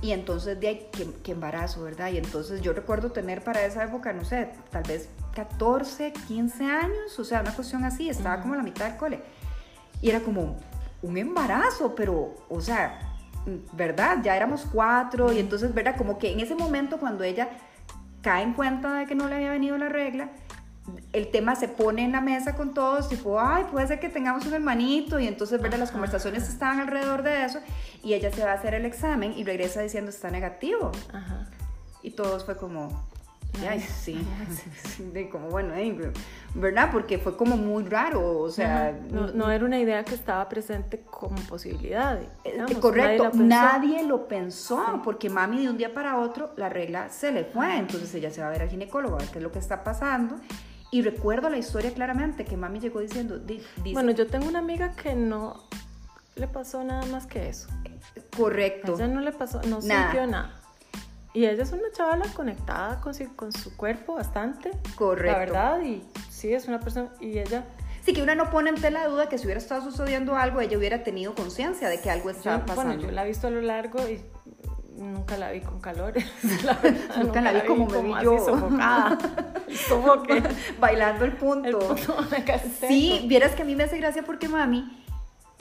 Y entonces de ahí, que, embarazo, ¿verdad? Y entonces yo recuerdo tener para esa época, no sé, tal vez 14, 15 años, o sea, una cuestión así, estaba como a la mitad del cole. Y era como un embarazo, pero, o sea, ¿verdad? Ya éramos cuatro y entonces, ¿verdad? Como que en ese momento cuando ella cae en cuenta de que no le había venido la regla, el tema se pone en la mesa con todos, tipo, ay, puede ser que tengamos un hermanito, y entonces, ¿verdad? Las conversaciones estaban alrededor de eso, y ella se va a hacer el examen y regresa diciendo, está negativo. Y todos fue como, Ay, sí, de como bueno, ¿verdad? Porque fue como muy raro, o sea...
No, era una idea que estaba presente como posibilidad.
Eh, correcto, nadie, lo pensó, porque mami de un día para otro la regla se le fue, entonces ella se va a ver al ginecólogo a ver qué es lo que está pasando. Y recuerdo la historia claramente, que mami llegó diciendo...
bueno, yo tengo una amiga que no le pasó nada más que eso.
Correcto.
A ella no le pasó, no sintió nada. Y ella es una chavala conectada con su, con su cuerpo bastante.
Correcto.
La verdad, y sí, es una persona, y ella...
Sí, que una no pone en tela duda que si hubiera estado sucediendo algo, ella hubiera tenido conciencia de que algo estaba pasando.
Bueno, yo la he visto a lo largo y nunca la vi con calores.
nunca, la, vi como me vi yo.
sofocada. como que...
Bailando el punto.
El punto
sí, vieras que a mí me hace gracia porque mami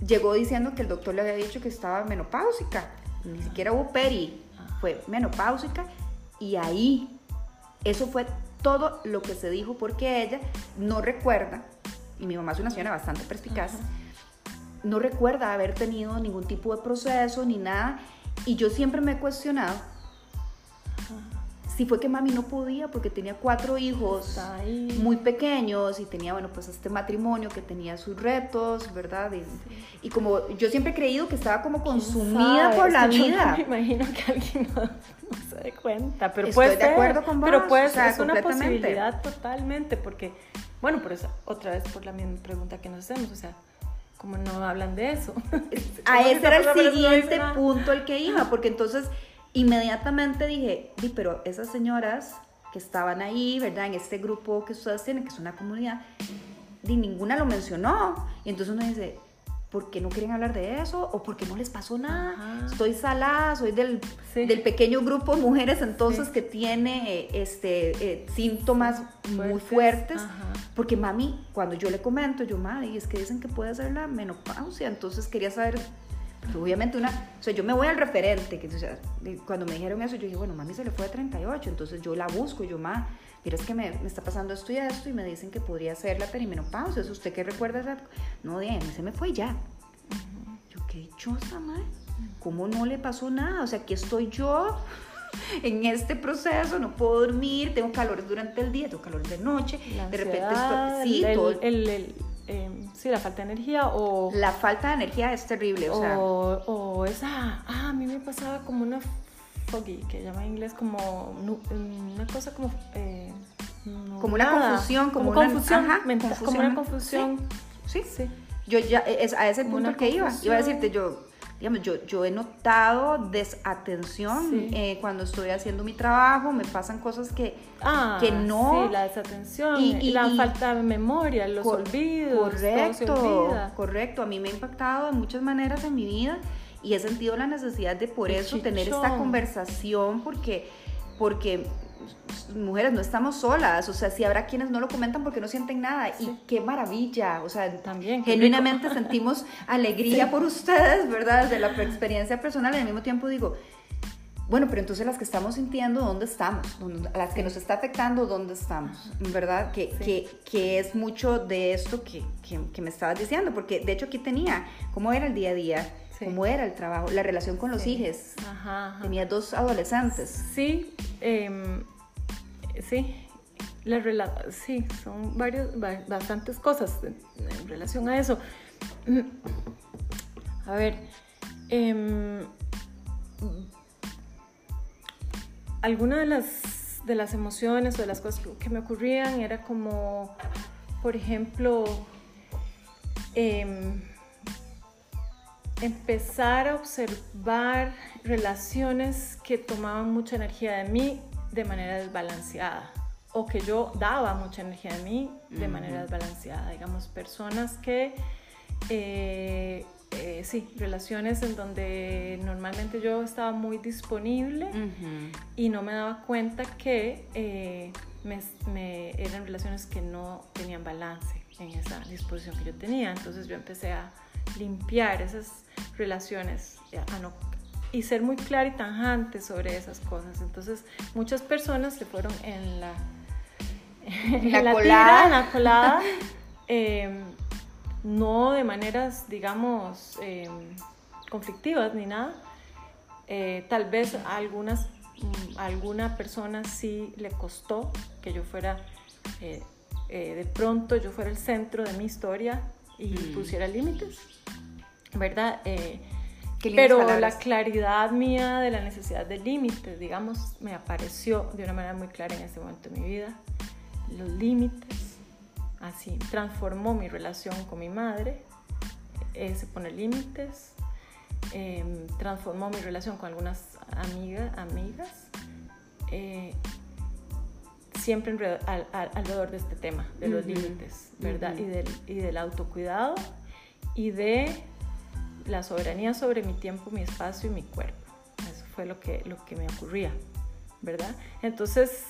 llegó diciendo que el doctor le había dicho que estaba menopáusica. Ni siquiera hubo peri fue menopáusica y ahí eso fue todo lo que se dijo porque ella no recuerda, y mi mamá es una señora bastante perspicaz, no recuerda haber tenido ningún tipo de proceso ni nada, y yo siempre me he cuestionado si fue que mami no podía porque tenía cuatro hijos muy pequeños y tenía, bueno, pues este matrimonio que tenía sus retos, ¿verdad? Y, como yo siempre he creído que estaba como consumida por la vida.
me imagino que alguien no, se dé cuenta, pero Estoy de acuerdo con vos. Pero pues es una posibilidad totalmente porque, bueno, por eso, otra vez por la misma pregunta que nos hacemos, o sea, como no hablan de eso.
A ese era el siguiente punto al que iba, porque entonces inmediatamente dije, pero esas señoras que estaban ahí, ¿verdad? En este grupo que ustedes tienen, que es una comunidad, ni ninguna lo mencionó. Y entonces uno dice, ¿por qué no quieren hablar de eso? ¿O por qué no les pasó nada? Estoy salada, soy del, del, pequeño grupo de mujeres entonces que tiene este, eh, síntomas muy fuertes. Porque mami, cuando yo le comento, yo, mami, es que dicen que puede ser la menopausia, entonces quería saber obviamente una, o sea, yo me voy al referente, que cuando me dijeron eso, yo dije, bueno, mami se le fue a 38, entonces yo la busco, yo, ma, mira, es que me, me, está pasando esto y esto, y me dicen que podría ser la perimenopausia, ¿es usted qué recuerda? Esa? No, bien, se me fue ya. Yo, qué dichosa, ma, ¿cómo no le pasó nada? O sea, aquí estoy yo en este proceso, no puedo dormir, tengo calores durante el día, tengo calores de noche, de repente estoy, sí,
todo, el eh, sí, la falta de energía o...
La falta de energía es terrible, o, sea...
O esa, ah, a mí me pasaba como una foggy, que llama en inglés como una cosa como... Eh,
como una confusión, como, una
confusión, como una confusión.
Sí, sí. Yo ya, es a ese punto que iba. Iba a decirte, yo digamos, yo, yo he notado desatención eh, cuando estoy haciendo mi trabajo, me pasan cosas que,
ah,
que no...
Sí, la desatención, y, la falta de memoria, los olvidos.
Correcto, correcto. A mí me ha impactado de muchas maneras en mi vida y he sentido la necesidad de por eso tener esta conversación porque, porque mujeres no estamos solas, o sea, si habrá quienes no lo comentan porque no sienten nada y qué maravilla, o sea, también genuinamente sentimos alegría por ustedes, ¿verdad? De la experiencia personal y al mismo tiempo digo, bueno, pero entonces las que estamos sintiendo, ¿dónde estamos? Las que nos está afectando, ¿dónde estamos? ¿Verdad? Que, que, que, es mucho de esto que, que, me estabas diciendo, porque de hecho aquí tenía cómo era el día a día, cómo era el trabajo, la relación con los hijos. Tenía dos adolescentes.
Sí, eh, sí, la sí, son varios, bastantes cosas en, relación a eso. A ver, eh, alguna de las, de las emociones o de las cosas que me ocurrían era como, por ejemplo, em, empezar a observar relaciones que tomaban mucha energía de mí de manera desbalanceada o que yo daba mucha energía de mí de manera desbalanceada. Digamos, personas que, eh, eh, sí, relaciones en donde normalmente yo estaba muy disponible y no me daba cuenta que eh, me, eran relaciones que no tenían balance en esa disposición que yo tenía. Entonces yo empecé a limpiar esas relaciones, a no y ser muy clara y tanjante sobre esas cosas. Entonces, muchas personas se fueron en la,
en la, colada,
en la colada em, no de maneras, digamos, em, conflictivas ni nada. Eh, tal vez a algunas, mm, alguna persona sí le costó que yo fuera, eh, eh, de pronto yo fuera el centro de mi historia y mm. pusiera límites, ¿verdad? Pero la claridad mía de la necesidad de límites, digamos, me apareció de una manera muy clara en ese momento de mi vida. Los límites, así, transformó mi relación con mi madre, ese pone límites, em, transformó mi relación con algunas amigas, amigas eh, siempre alrededor de este tema, de los límites, ¿verdad? y, del, y del autocuidado y de la soberanía sobre mi tiempo, mi espacio y mi cuerpo. Eso fue lo que, lo que me ocurría, ¿verdad? Entonces...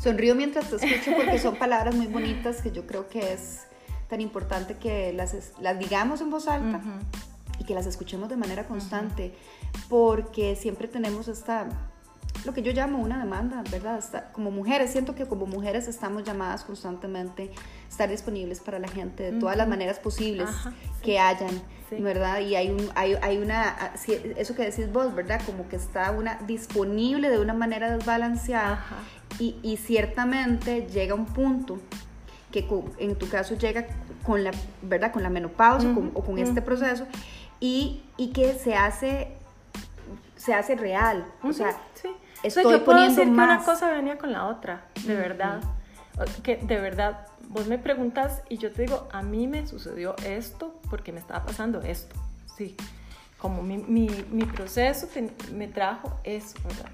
Sonrío mientras te escucho porque son palabras muy bonitas que yo creo que es tan importante que las, las digamos en voz alta y que las escuchemos de manera constante, porque siempre tenemos esta lo que yo llamo una demanda, ¿verdad? como mujeres, siento que como mujeres estamos llamadas constantemente a estar disponibles para la gente de todas las maneras posibles que hayan, ¿verdad? Y hay, un, hay, hay, una, eso que decís vos, ¿verdad? Como que está una disponible de una manera desbalanceada y, y, ciertamente llega un punto que en tu caso llega con la, ¿verdad? Con la menopausia o con este proceso y, y que se hace se hace real. O sea,
estoy yo puedo decir que una cosa venía con la otra, de verdad. Que de verdad, vos me preguntas y yo te digo, a mí me sucedió esto porque me estaba pasando esto. Sí. Como mi, mi, mi proceso me trajo eso, ¿verdad?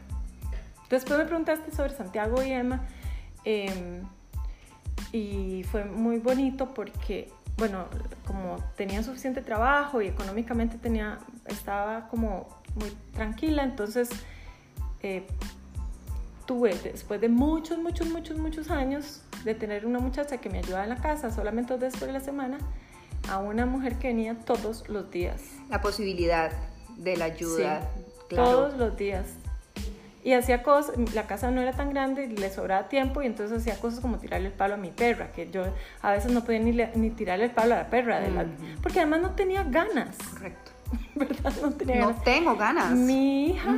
Después me preguntaste sobre Santiago y Emma. Em, y fue muy bonito porque bueno, como tenía suficiente trabajo y económicamente tenía, estaba como muy tranquila, entonces eh, tuve, después de muchos, muchos, muchos, muchos años de tener una muchacha que me ayudaba en la casa solamente dos veces por la semana, a una mujer que venía todos los días.
La posibilidad de la ayuda.
Todos los días. Y hacía cosas, la casa no era tan grande, le sobraba tiempo y entonces hacía cosas como tirarle el palo a mi perra, que yo a veces no podía ni, ni tirarle el palo a la perra, de porque además no tenía ganas.
Correcto.
¿Verdad? No tenía
no tengo ganas.
Mi hija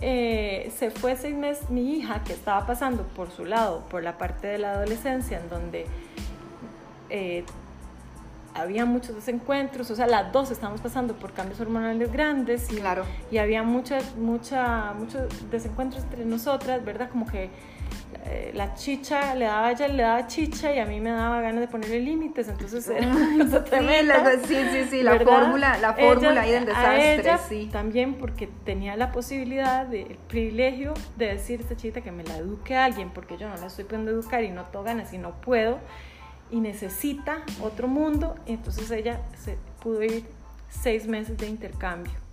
eh, se fue seis meses, mi hija que estaba pasando por su lado, por la parte de la adolescencia, en donde eh, había muchos desencuentros, o sea, las dos estábamos pasando por cambios hormonales grandes y,
claro.
y había mucha, mucha, muchos desencuentros entre nosotras, ¿verdad? Como que eh, la chicha le daba a ella, le daba chicha y a mí me daba ganas de ponerle límites, entonces era una cosa
tremenda. Sí, sí, sí, la fórmula, la fórmula ahí del desastre,
ella,
sí.
También porque tenía la posibilidad, de, el privilegio de decir a esta chica que me la eduque a alguien, porque yo no la estoy pudiendo educar y no tengo ganas y no puedo y necesita otro mundo, y entonces ella se pudo ir seis meses de intercambio.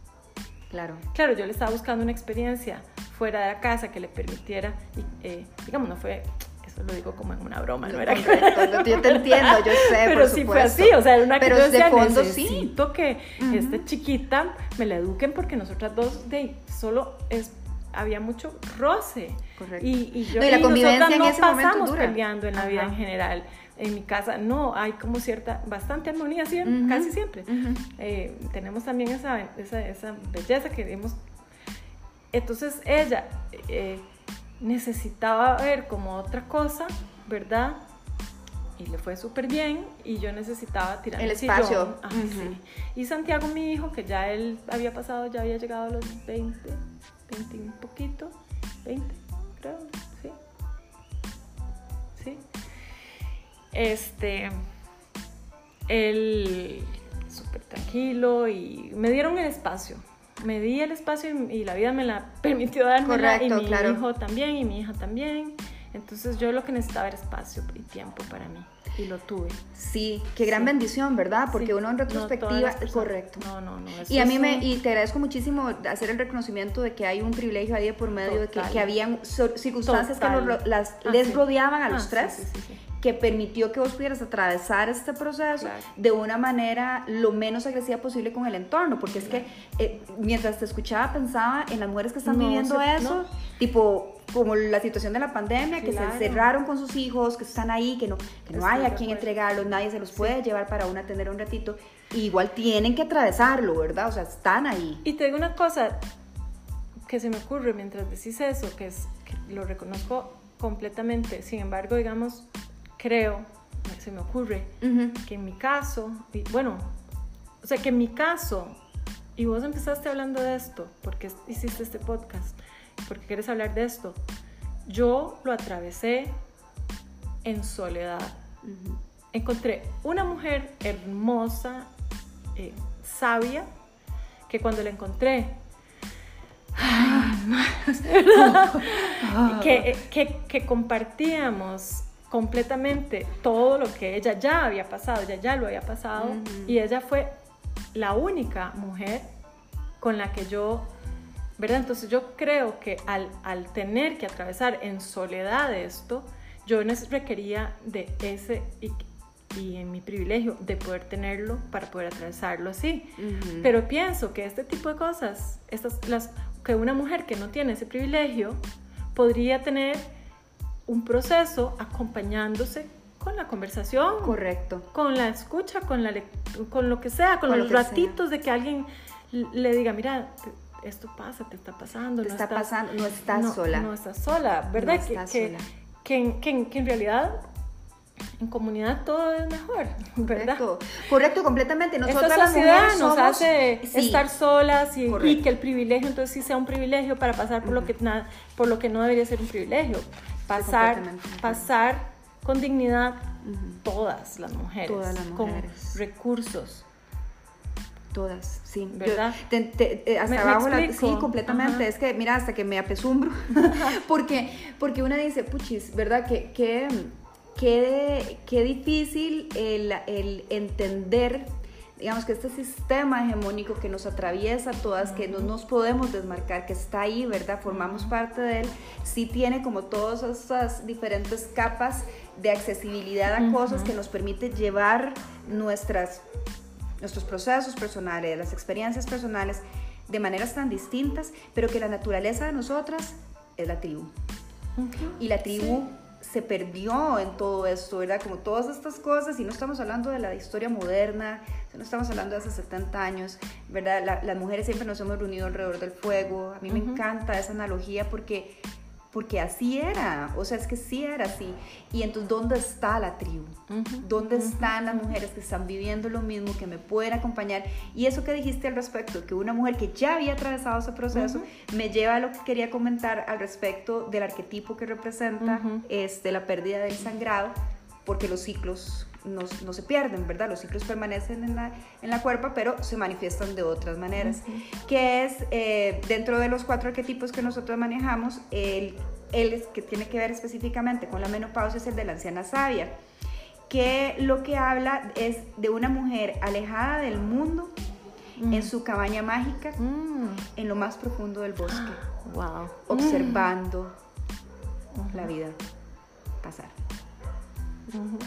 Claro.
Claro, yo le estaba buscando una experiencia fuera de la casa que le permitiera, eh, digamos, no fue, eso lo digo como en una broma, no era
Correcto, yo te entiendo, yo sé,
Pero sí fue así, o sea, era una Pero de fondo necesito que esta chiquita me la eduquen porque nosotras dos de solo es había mucho roce.
Correcto.
Y, y yo y la convivencia en no pasamos peleando en la vida en general en mi casa no, hay como cierta, bastante armonía siempre, casi siempre. Eh, tenemos también esa, esa, esa, belleza que vemos. Entonces ella eh, necesitaba ver como otra cosa, ¿verdad? Y le fue súper bien y yo necesitaba tirar
el, espacio.
Y Santiago, mi hijo, que ya él había pasado, ya había llegado a los 20, 20 un poquito, 20 creo, sí. Sí este, él súper tranquilo y me dieron el espacio. Me di el espacio y, la vida me la permitió darme y mi hijo también y mi hija también. Entonces yo lo que necesitaba era espacio y tiempo para mí y lo tuve.
Sí, qué gran bendición, ¿verdad? Porque uno en retrospectiva, correcto.
No, no, no.
Y a mí me, y te agradezco muchísimo hacer el reconocimiento de que hay un privilegio ahí por medio de que, que habían circunstancias que las, ah, les rodeaban a los ah, tres que permitió que vos pudieras atravesar este proceso de una manera lo menos agresiva posible con el entorno, porque es que eh, mientras te escuchaba pensaba en las mujeres que están viviendo eso, tipo como la situación de la pandemia, que se encerraron con sus hijos, que están ahí, que no, que no hay a quien entregarlos, nadie se los puede llevar para una atender un ratito, igual tienen que atravesarlo, ¿verdad? O sea, están ahí.
Y te digo una cosa que se me ocurre mientras decís eso, que es que lo reconozco completamente, sin embargo, digamos, creo, se me ocurre, que en mi caso, y bueno, o sea, que en mi caso, y vos empezaste hablando de esto, porque hiciste este podcast, porque quieres hablar de esto, yo lo atravesé en soledad. Encontré una mujer hermosa, eh, sabia, que cuando la encontré, que, que, que compartíamos completamente todo lo que ella ya había pasado, ella ya lo había pasado y ella fue la única mujer con la que yo, ¿verdad? Entonces yo creo que al, al tener que atravesar en soledad esto, yo requería de ese y, y, en mi privilegio de poder tenerlo para poder atravesarlo así. Pero pienso que este tipo de cosas, estas, las que una mujer que no tiene ese privilegio podría tener un proceso acompañándose con la conversación.
Correcto.
Con la escucha, con, la, con lo que sea, con, los ratitos de que alguien le diga, mira, esto pasa, te está pasando.
Te está pasando, no estás sola.
No estás sola, ¿verdad?
No estás
que,
sola.
Que, que, que, en realidad en comunidad todo es mejor, ¿verdad?
Correcto, Correcto completamente.
Nosotras Esta sociedad nos hace estar solas y, y, que el privilegio entonces sí sea un privilegio para pasar por, lo, que, por lo que no debería ser un privilegio. Pasar, pasar con dignidad todas las mujeres,
todas las mujeres.
con recursos.
Todas, sí.
¿Verdad?
Eh, hasta abajo, la, sí, completamente. Es que, mira, hasta que me apesumbro. porque, porque una dice, puchis, ¿verdad? Que, que qué, qué difícil el, el, entender, digamos, que este sistema hegemónico que nos atraviesa todas, que no nos podemos desmarcar, que está ahí, ¿verdad? Formamos parte de él, sí tiene como todas esas diferentes capas de accesibilidad a cosas que nos permite llevar nuestras, nuestros procesos personales, las experiencias personales de maneras tan distintas, pero que la naturaleza de nosotras es la tribu. Y la tribu se perdió en todo esto, ¿verdad? Como todas estas cosas, y no estamos hablando de la historia moderna, no estamos hablando de hace 70 años, ¿verdad? las mujeres siempre nos hemos reunido alrededor del fuego. A mí me encanta esa analogía porque porque así era, o sea, es que sí era así. Y entonces, ¿dónde está la tribu? ¿Dónde están las mujeres que están viviendo lo mismo, que me pueden acompañar? Y eso que dijiste al respecto, que una mujer que ya había atravesado ese proceso, me lleva a lo que quería comentar al respecto del arquetipo que representa este, la pérdida del sangrado, porque los ciclos no, no, se pierden, ¿verdad? Los ciclos permanecen en la, en la cuerpa, pero se manifiestan de otras maneras. Que es, eh, dentro de los cuatro arquetipos que nosotros manejamos, el, el que tiene que ver específicamente con la menopausia es el de la anciana sabia, que lo que habla es de una mujer alejada del mundo, en mm. su cabaña mágica, mm. en lo más profundo del bosque,
wow.
observando la vida pasar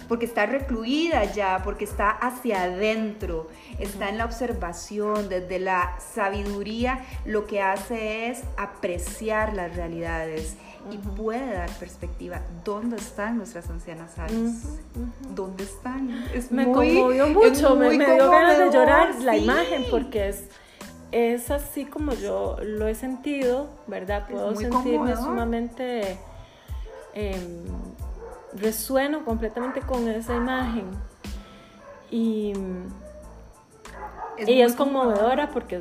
porque está recluida ya, porque está hacia adentro, está en la observación, desde la sabiduría lo que hace es apreciar las realidades y puede dar perspectiva. ¿Dónde están nuestras ancianas sabias? ¿Dónde están?
me conmovió mucho, me, dio ganas de llorar la imagen porque es es así como yo lo he sentido, ¿verdad? Puedo sentirme sumamente eh, resueno completamente con esa imagen. Y, es, es conmovedora porque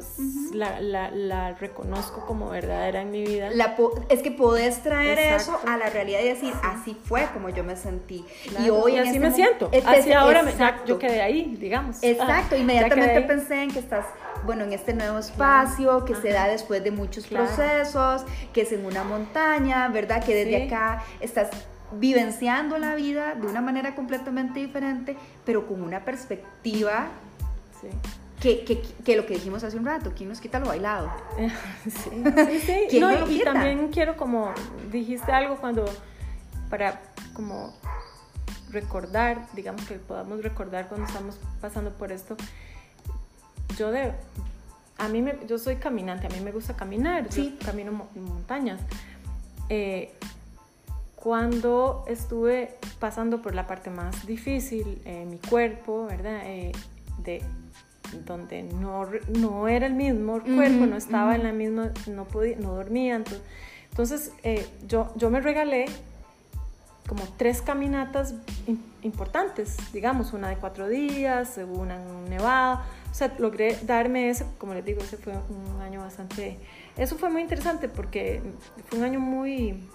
la, la, la, reconozco como verdadera en mi vida.
es que podés traer eso a la realidad y decir, así fue como yo me sentí. Y hoy
así este me siento. Así ahora me, yo quedé ahí, digamos.
Exacto, inmediatamente pensé en que estás bueno, en este nuevo espacio que se da después de muchos procesos, que es en una montaña, ¿verdad? Que desde acá estás vivenciando la vida de una manera completamente diferente, pero con una perspectiva que, que, que, lo que dijimos hace un rato, ¿quién nos quita lo bailado?
Sí, sí, sí. y también quiero como, dijiste algo cuando, para como recordar, digamos que podamos recordar cuando estamos pasando por esto, yo de, a mí me, yo soy caminante, a mí me gusta caminar, sí. yo camino montañas. Eh, cuando estuve pasando por la parte más difícil, en mi cuerpo, ¿verdad? Eh, de, donde no, no, era el mismo cuerpo, no estaba en la misma, no, podía, no dormía. Entonces, entonces eh, yo, yo me regalé como tres caminatas importantes, digamos, una de cuatro días, una en Nevada. O sea, logré darme ese, como les digo, ese fue un año bastante... Eso fue muy interesante porque fue un año muy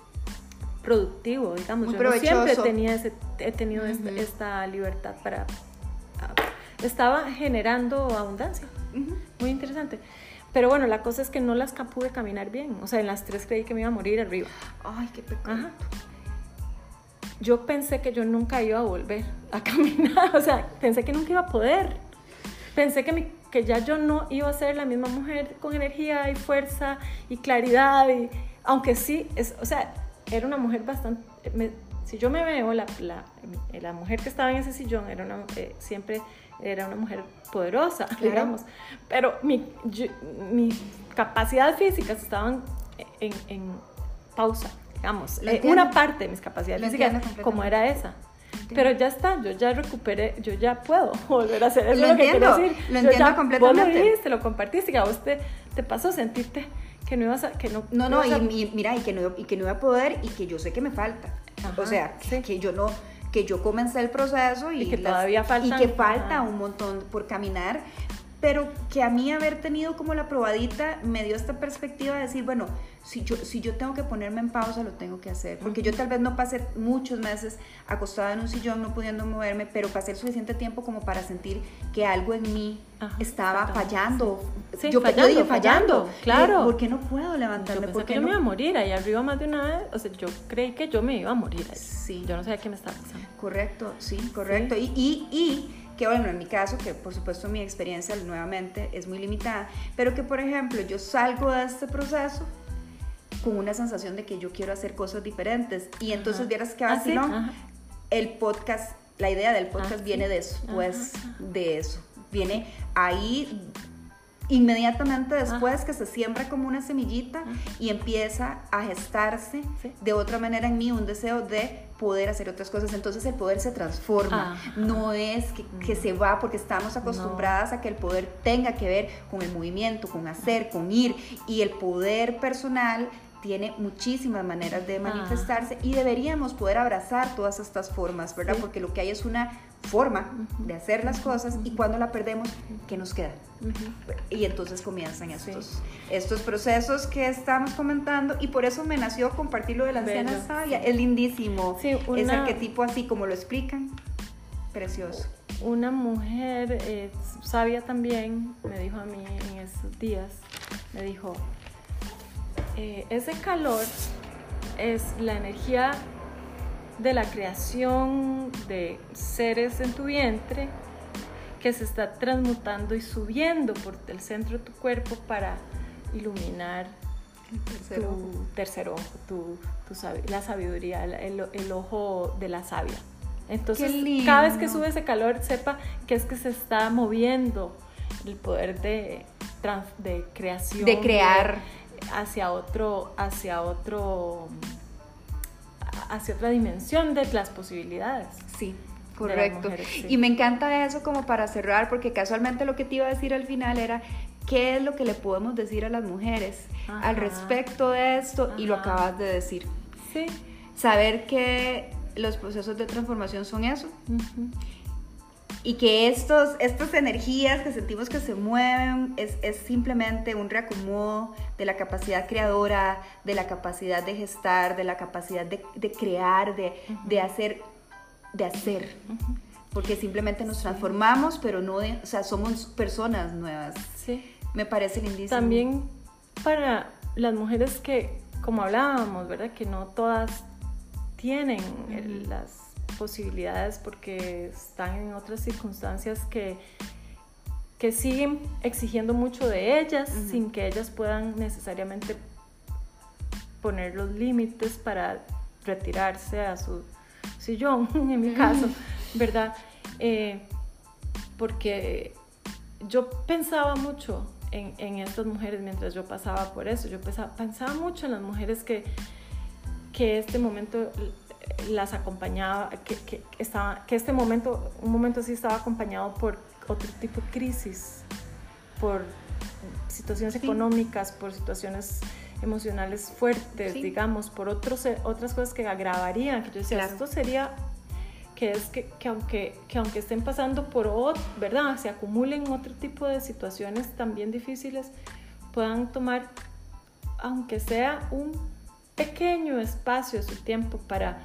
productivo, digamos. Yo siempre tenía ese, he tenido este, esta libertad para... Estaba generando abundancia. Muy interesante. Pero bueno, la cosa es que no las pude caminar bien. O sea, en las tres creí que me iba a morir arriba.
Ay, qué pecado.
Yo pensé que yo nunca iba a volver a caminar. O sea, pensé que nunca iba a poder. Pensé que, mi, que ya yo no iba a ser la misma mujer con energía y fuerza y claridad. Y, aunque sí, es, o sea, era una mujer bastante... si yo me veo, la, la, la, mujer que estaba en ese sillón era una, eh, siempre era una mujer poderosa, digamos. Pero mi, mis capacidades físicas estaban en, pausa, digamos. Eh, una parte de mis capacidades físicas, como era esa. Pero ya está, yo ya recuperé, yo ya puedo volver a hacer eso.
Lo, entiendo, lo entiendo ya, completamente.
Vos lo dijiste, lo compartiste, que a vos te, te pasó sentirte que no ibas a, que no,
no, no, y, mira, y que no, y que no iba a poder y que yo sé que me falta. o sea, que yo no, que yo comencé el proceso y,
que todavía falta.
Y que falta un montón por caminar, pero que a mí haber tenido como la probadita me dio esta perspectiva de decir, bueno, si yo, si yo tengo que ponerme en pausa, lo tengo que hacer, porque yo tal vez no pasé muchos meses acostada en un sillón, no pudiendo moverme, pero pasé el suficiente tiempo como para sentir que algo en mí estaba fallando.
Sí, yo, fallando, dije, fallando, claro.
¿Por qué no puedo levantarme?
Yo yo me iba a morir ahí arriba más de una vez, o sea, yo creí que yo me iba a morir ahí. Sí. Yo no sabía qué me estaba pasando.
Correcto, sí, correcto. Y, y, y que bueno, en mi caso, que por supuesto mi experiencia nuevamente es muy limitada, pero que por ejemplo yo salgo de este proceso con una sensación de que yo quiero hacer cosas diferentes. Y entonces vieras que así ¿Ah, el podcast, la idea del podcast ah, viene después de eso, viene ahí inmediatamente después que se siembra como una semillita y empieza a gestarse de otra manera en mí un deseo de poder hacer otras cosas. Entonces el poder se transforma. No es que, se va porque estamos acostumbradas a que el poder tenga que ver con el movimiento, con hacer, con ir. Y el poder personal tiene muchísimas maneras de manifestarse y deberíamos poder abrazar todas estas formas, ¿verdad? Porque lo que hay es una forma de hacer las cosas y cuando la perdemos, ¿qué nos queda? Y entonces comienzan estos, estos procesos que estamos comentando y por eso me nació compartir lo de la anciana sabia. Es lindísimo ese arquetipo así como lo explican. Precioso.
Una mujer eh, sabia también me dijo a mí en esos días, me dijo, eh, ese calor es la energía de la creación de seres en tu vientre que se está transmutando y subiendo por el centro de tu cuerpo para iluminar tu tercer ojo, tu, la sabiduría, el, ojo de la sabia. Entonces, cada vez que sube ese calor, sepa que es que se está moviendo el poder de, de creación.
De crear.
hacia otro, hacia otro hacia otra dimensión de las posibilidades.
Sí. Correcto. Y me encanta eso como para cerrar, porque casualmente lo que te iba a decir al final era qué es lo que le podemos decir a las mujeres al respecto de esto y lo acabas de decir.
Sí.
Saber que los procesos de transformación son eso. Y que estos, estas energías que sentimos que se mueven es, es, simplemente un reacomodo de la capacidad creadora, de la capacidad de gestar, de la capacidad de, de crear, de, de hacer de hacer. Porque simplemente nos transformamos, pero no, o sea, somos personas nuevas.
Sí.
Me parece lindísimo.
También para las mujeres que, como hablábamos, ¿verdad? Que no todas tienen las posibilidades porque están en otras circunstancias que, que siguen exigiendo mucho de ellas sin que ellas puedan necesariamente poner los límites para retirarse a su sillón, en mi caso, ¿verdad? Eh, porque yo pensaba mucho en, estas mujeres mientras yo pasaba por eso. Yo pensaba, pensaba mucho en las mujeres que, que este momento las acompañaba, que, que, estaba, que este momento, un momento así estaba acompañado por otro tipo de crisis, por situaciones económicas, por situaciones emocionales fuertes, digamos, por otros, eh, otras cosas que agravarían, que yo decía, esto sería que es que, que, aunque, que aunque estén pasando por, otro, ¿verdad? Se acumulen otro tipo de situaciones también difíciles, puedan tomar, aunque sea un pequeño espacio de su tiempo para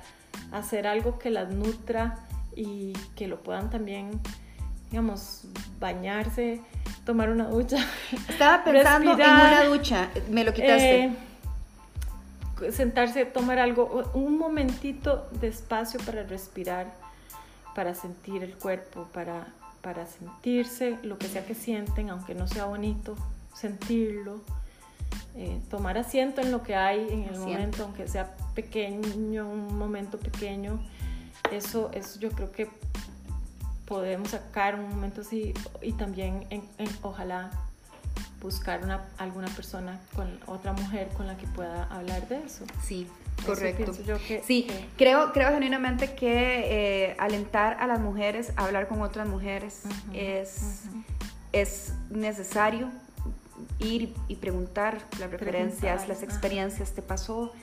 hacer algo que las nutra y que lo puedan también, digamos, bañarse, tomar una ducha.
Estaba pensando en una ducha, me lo quitaste. Eh,
sentarse, tomar algo, un momentito de espacio para respirar, para sentir el cuerpo, para, para sentirse lo que sea que sienten, aunque no sea bonito, sentirlo. Eh, tomar asiento en lo que hay en el momento, aunque sea pequeño, un momento pequeño, eso, eso yo creo que podemos sacar un momento así y también en, ojalá buscar una, alguna persona con otra mujer con la que pueda hablar de eso.
Sí, correcto. sí, creo, creo genuinamente que eh, alentar a las mujeres a hablar con otras mujeres es, es necesario ir y preguntar las referencias, las experiencias, te pasó,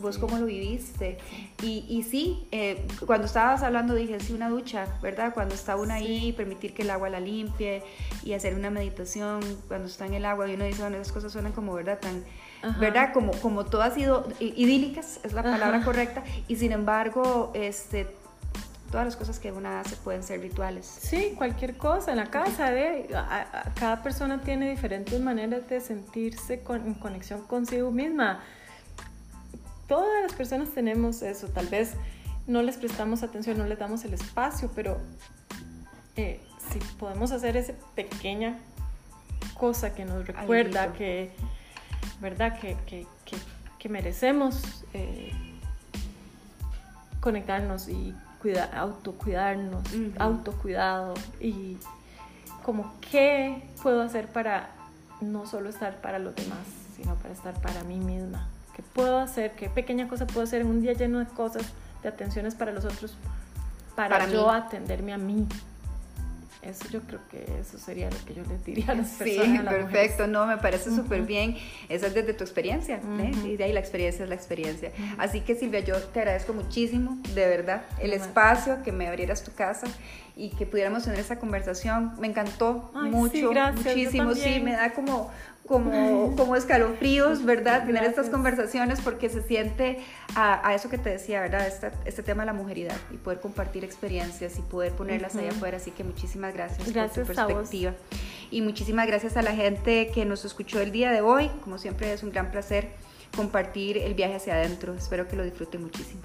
vos cómo lo viviste. Y, y sí, eh, cuando estabas hablando dije, sí, una ducha, ¿verdad? Cuando está uno ahí, permitir que el agua la limpie y hacer una meditación cuando está en el agua y uno dice, bueno, esas cosas suenan como, ¿verdad? Tan, ¿verdad? Como, como todo ha sido idílicas, es la palabra correcta, y sin embargo, este, todas las cosas que uno hace pueden ser rituales.
Sí, cualquier cosa en la casa. De, cada persona tiene diferentes maneras de sentirse con, en conexión consigo misma. Todas las personas tenemos eso. Tal vez no les prestamos atención, no les damos el espacio, pero eh, si podemos hacer esa pequeña cosa que nos recuerda que, ¿verdad? Que, que, que, merecemos eh, conectarnos y cuidar, autocuidarnos, autocuidado y como qué puedo hacer para no solo estar para los demás, sino para estar para mí misma. ¿Qué puedo hacer? ¿Qué pequeña cosa puedo hacer en un día lleno de cosas, de atenciones para los otros, para, yo atenderme a mí? Eso yo creo que eso sería lo que yo les diría a las personas.
Sí, perfecto, no, me parece súper bien. Eso es desde tu experiencia, ¿eh? y de ahí la experiencia es la experiencia. Así que Silvia, yo te agradezco muchísimo, de verdad, el espacio, que me abrieras tu casa y que pudiéramos tener esa conversación. Me encantó mucho, muchísimo, sí, me da como como, como escalofríos, ¿verdad? Tener estas conversaciones porque se siente a, eso que te decía, ¿verdad? Este, este, tema de la mujeridad y poder compartir experiencias y poder ponerlas allá afuera. Así que muchísimas gracias,
gracias
por tu perspectiva. Y muchísimas gracias a la gente que nos escuchó el día de hoy. Como siempre es un gran placer compartir el viaje hacia adentro. Espero que lo disfruten muchísimo.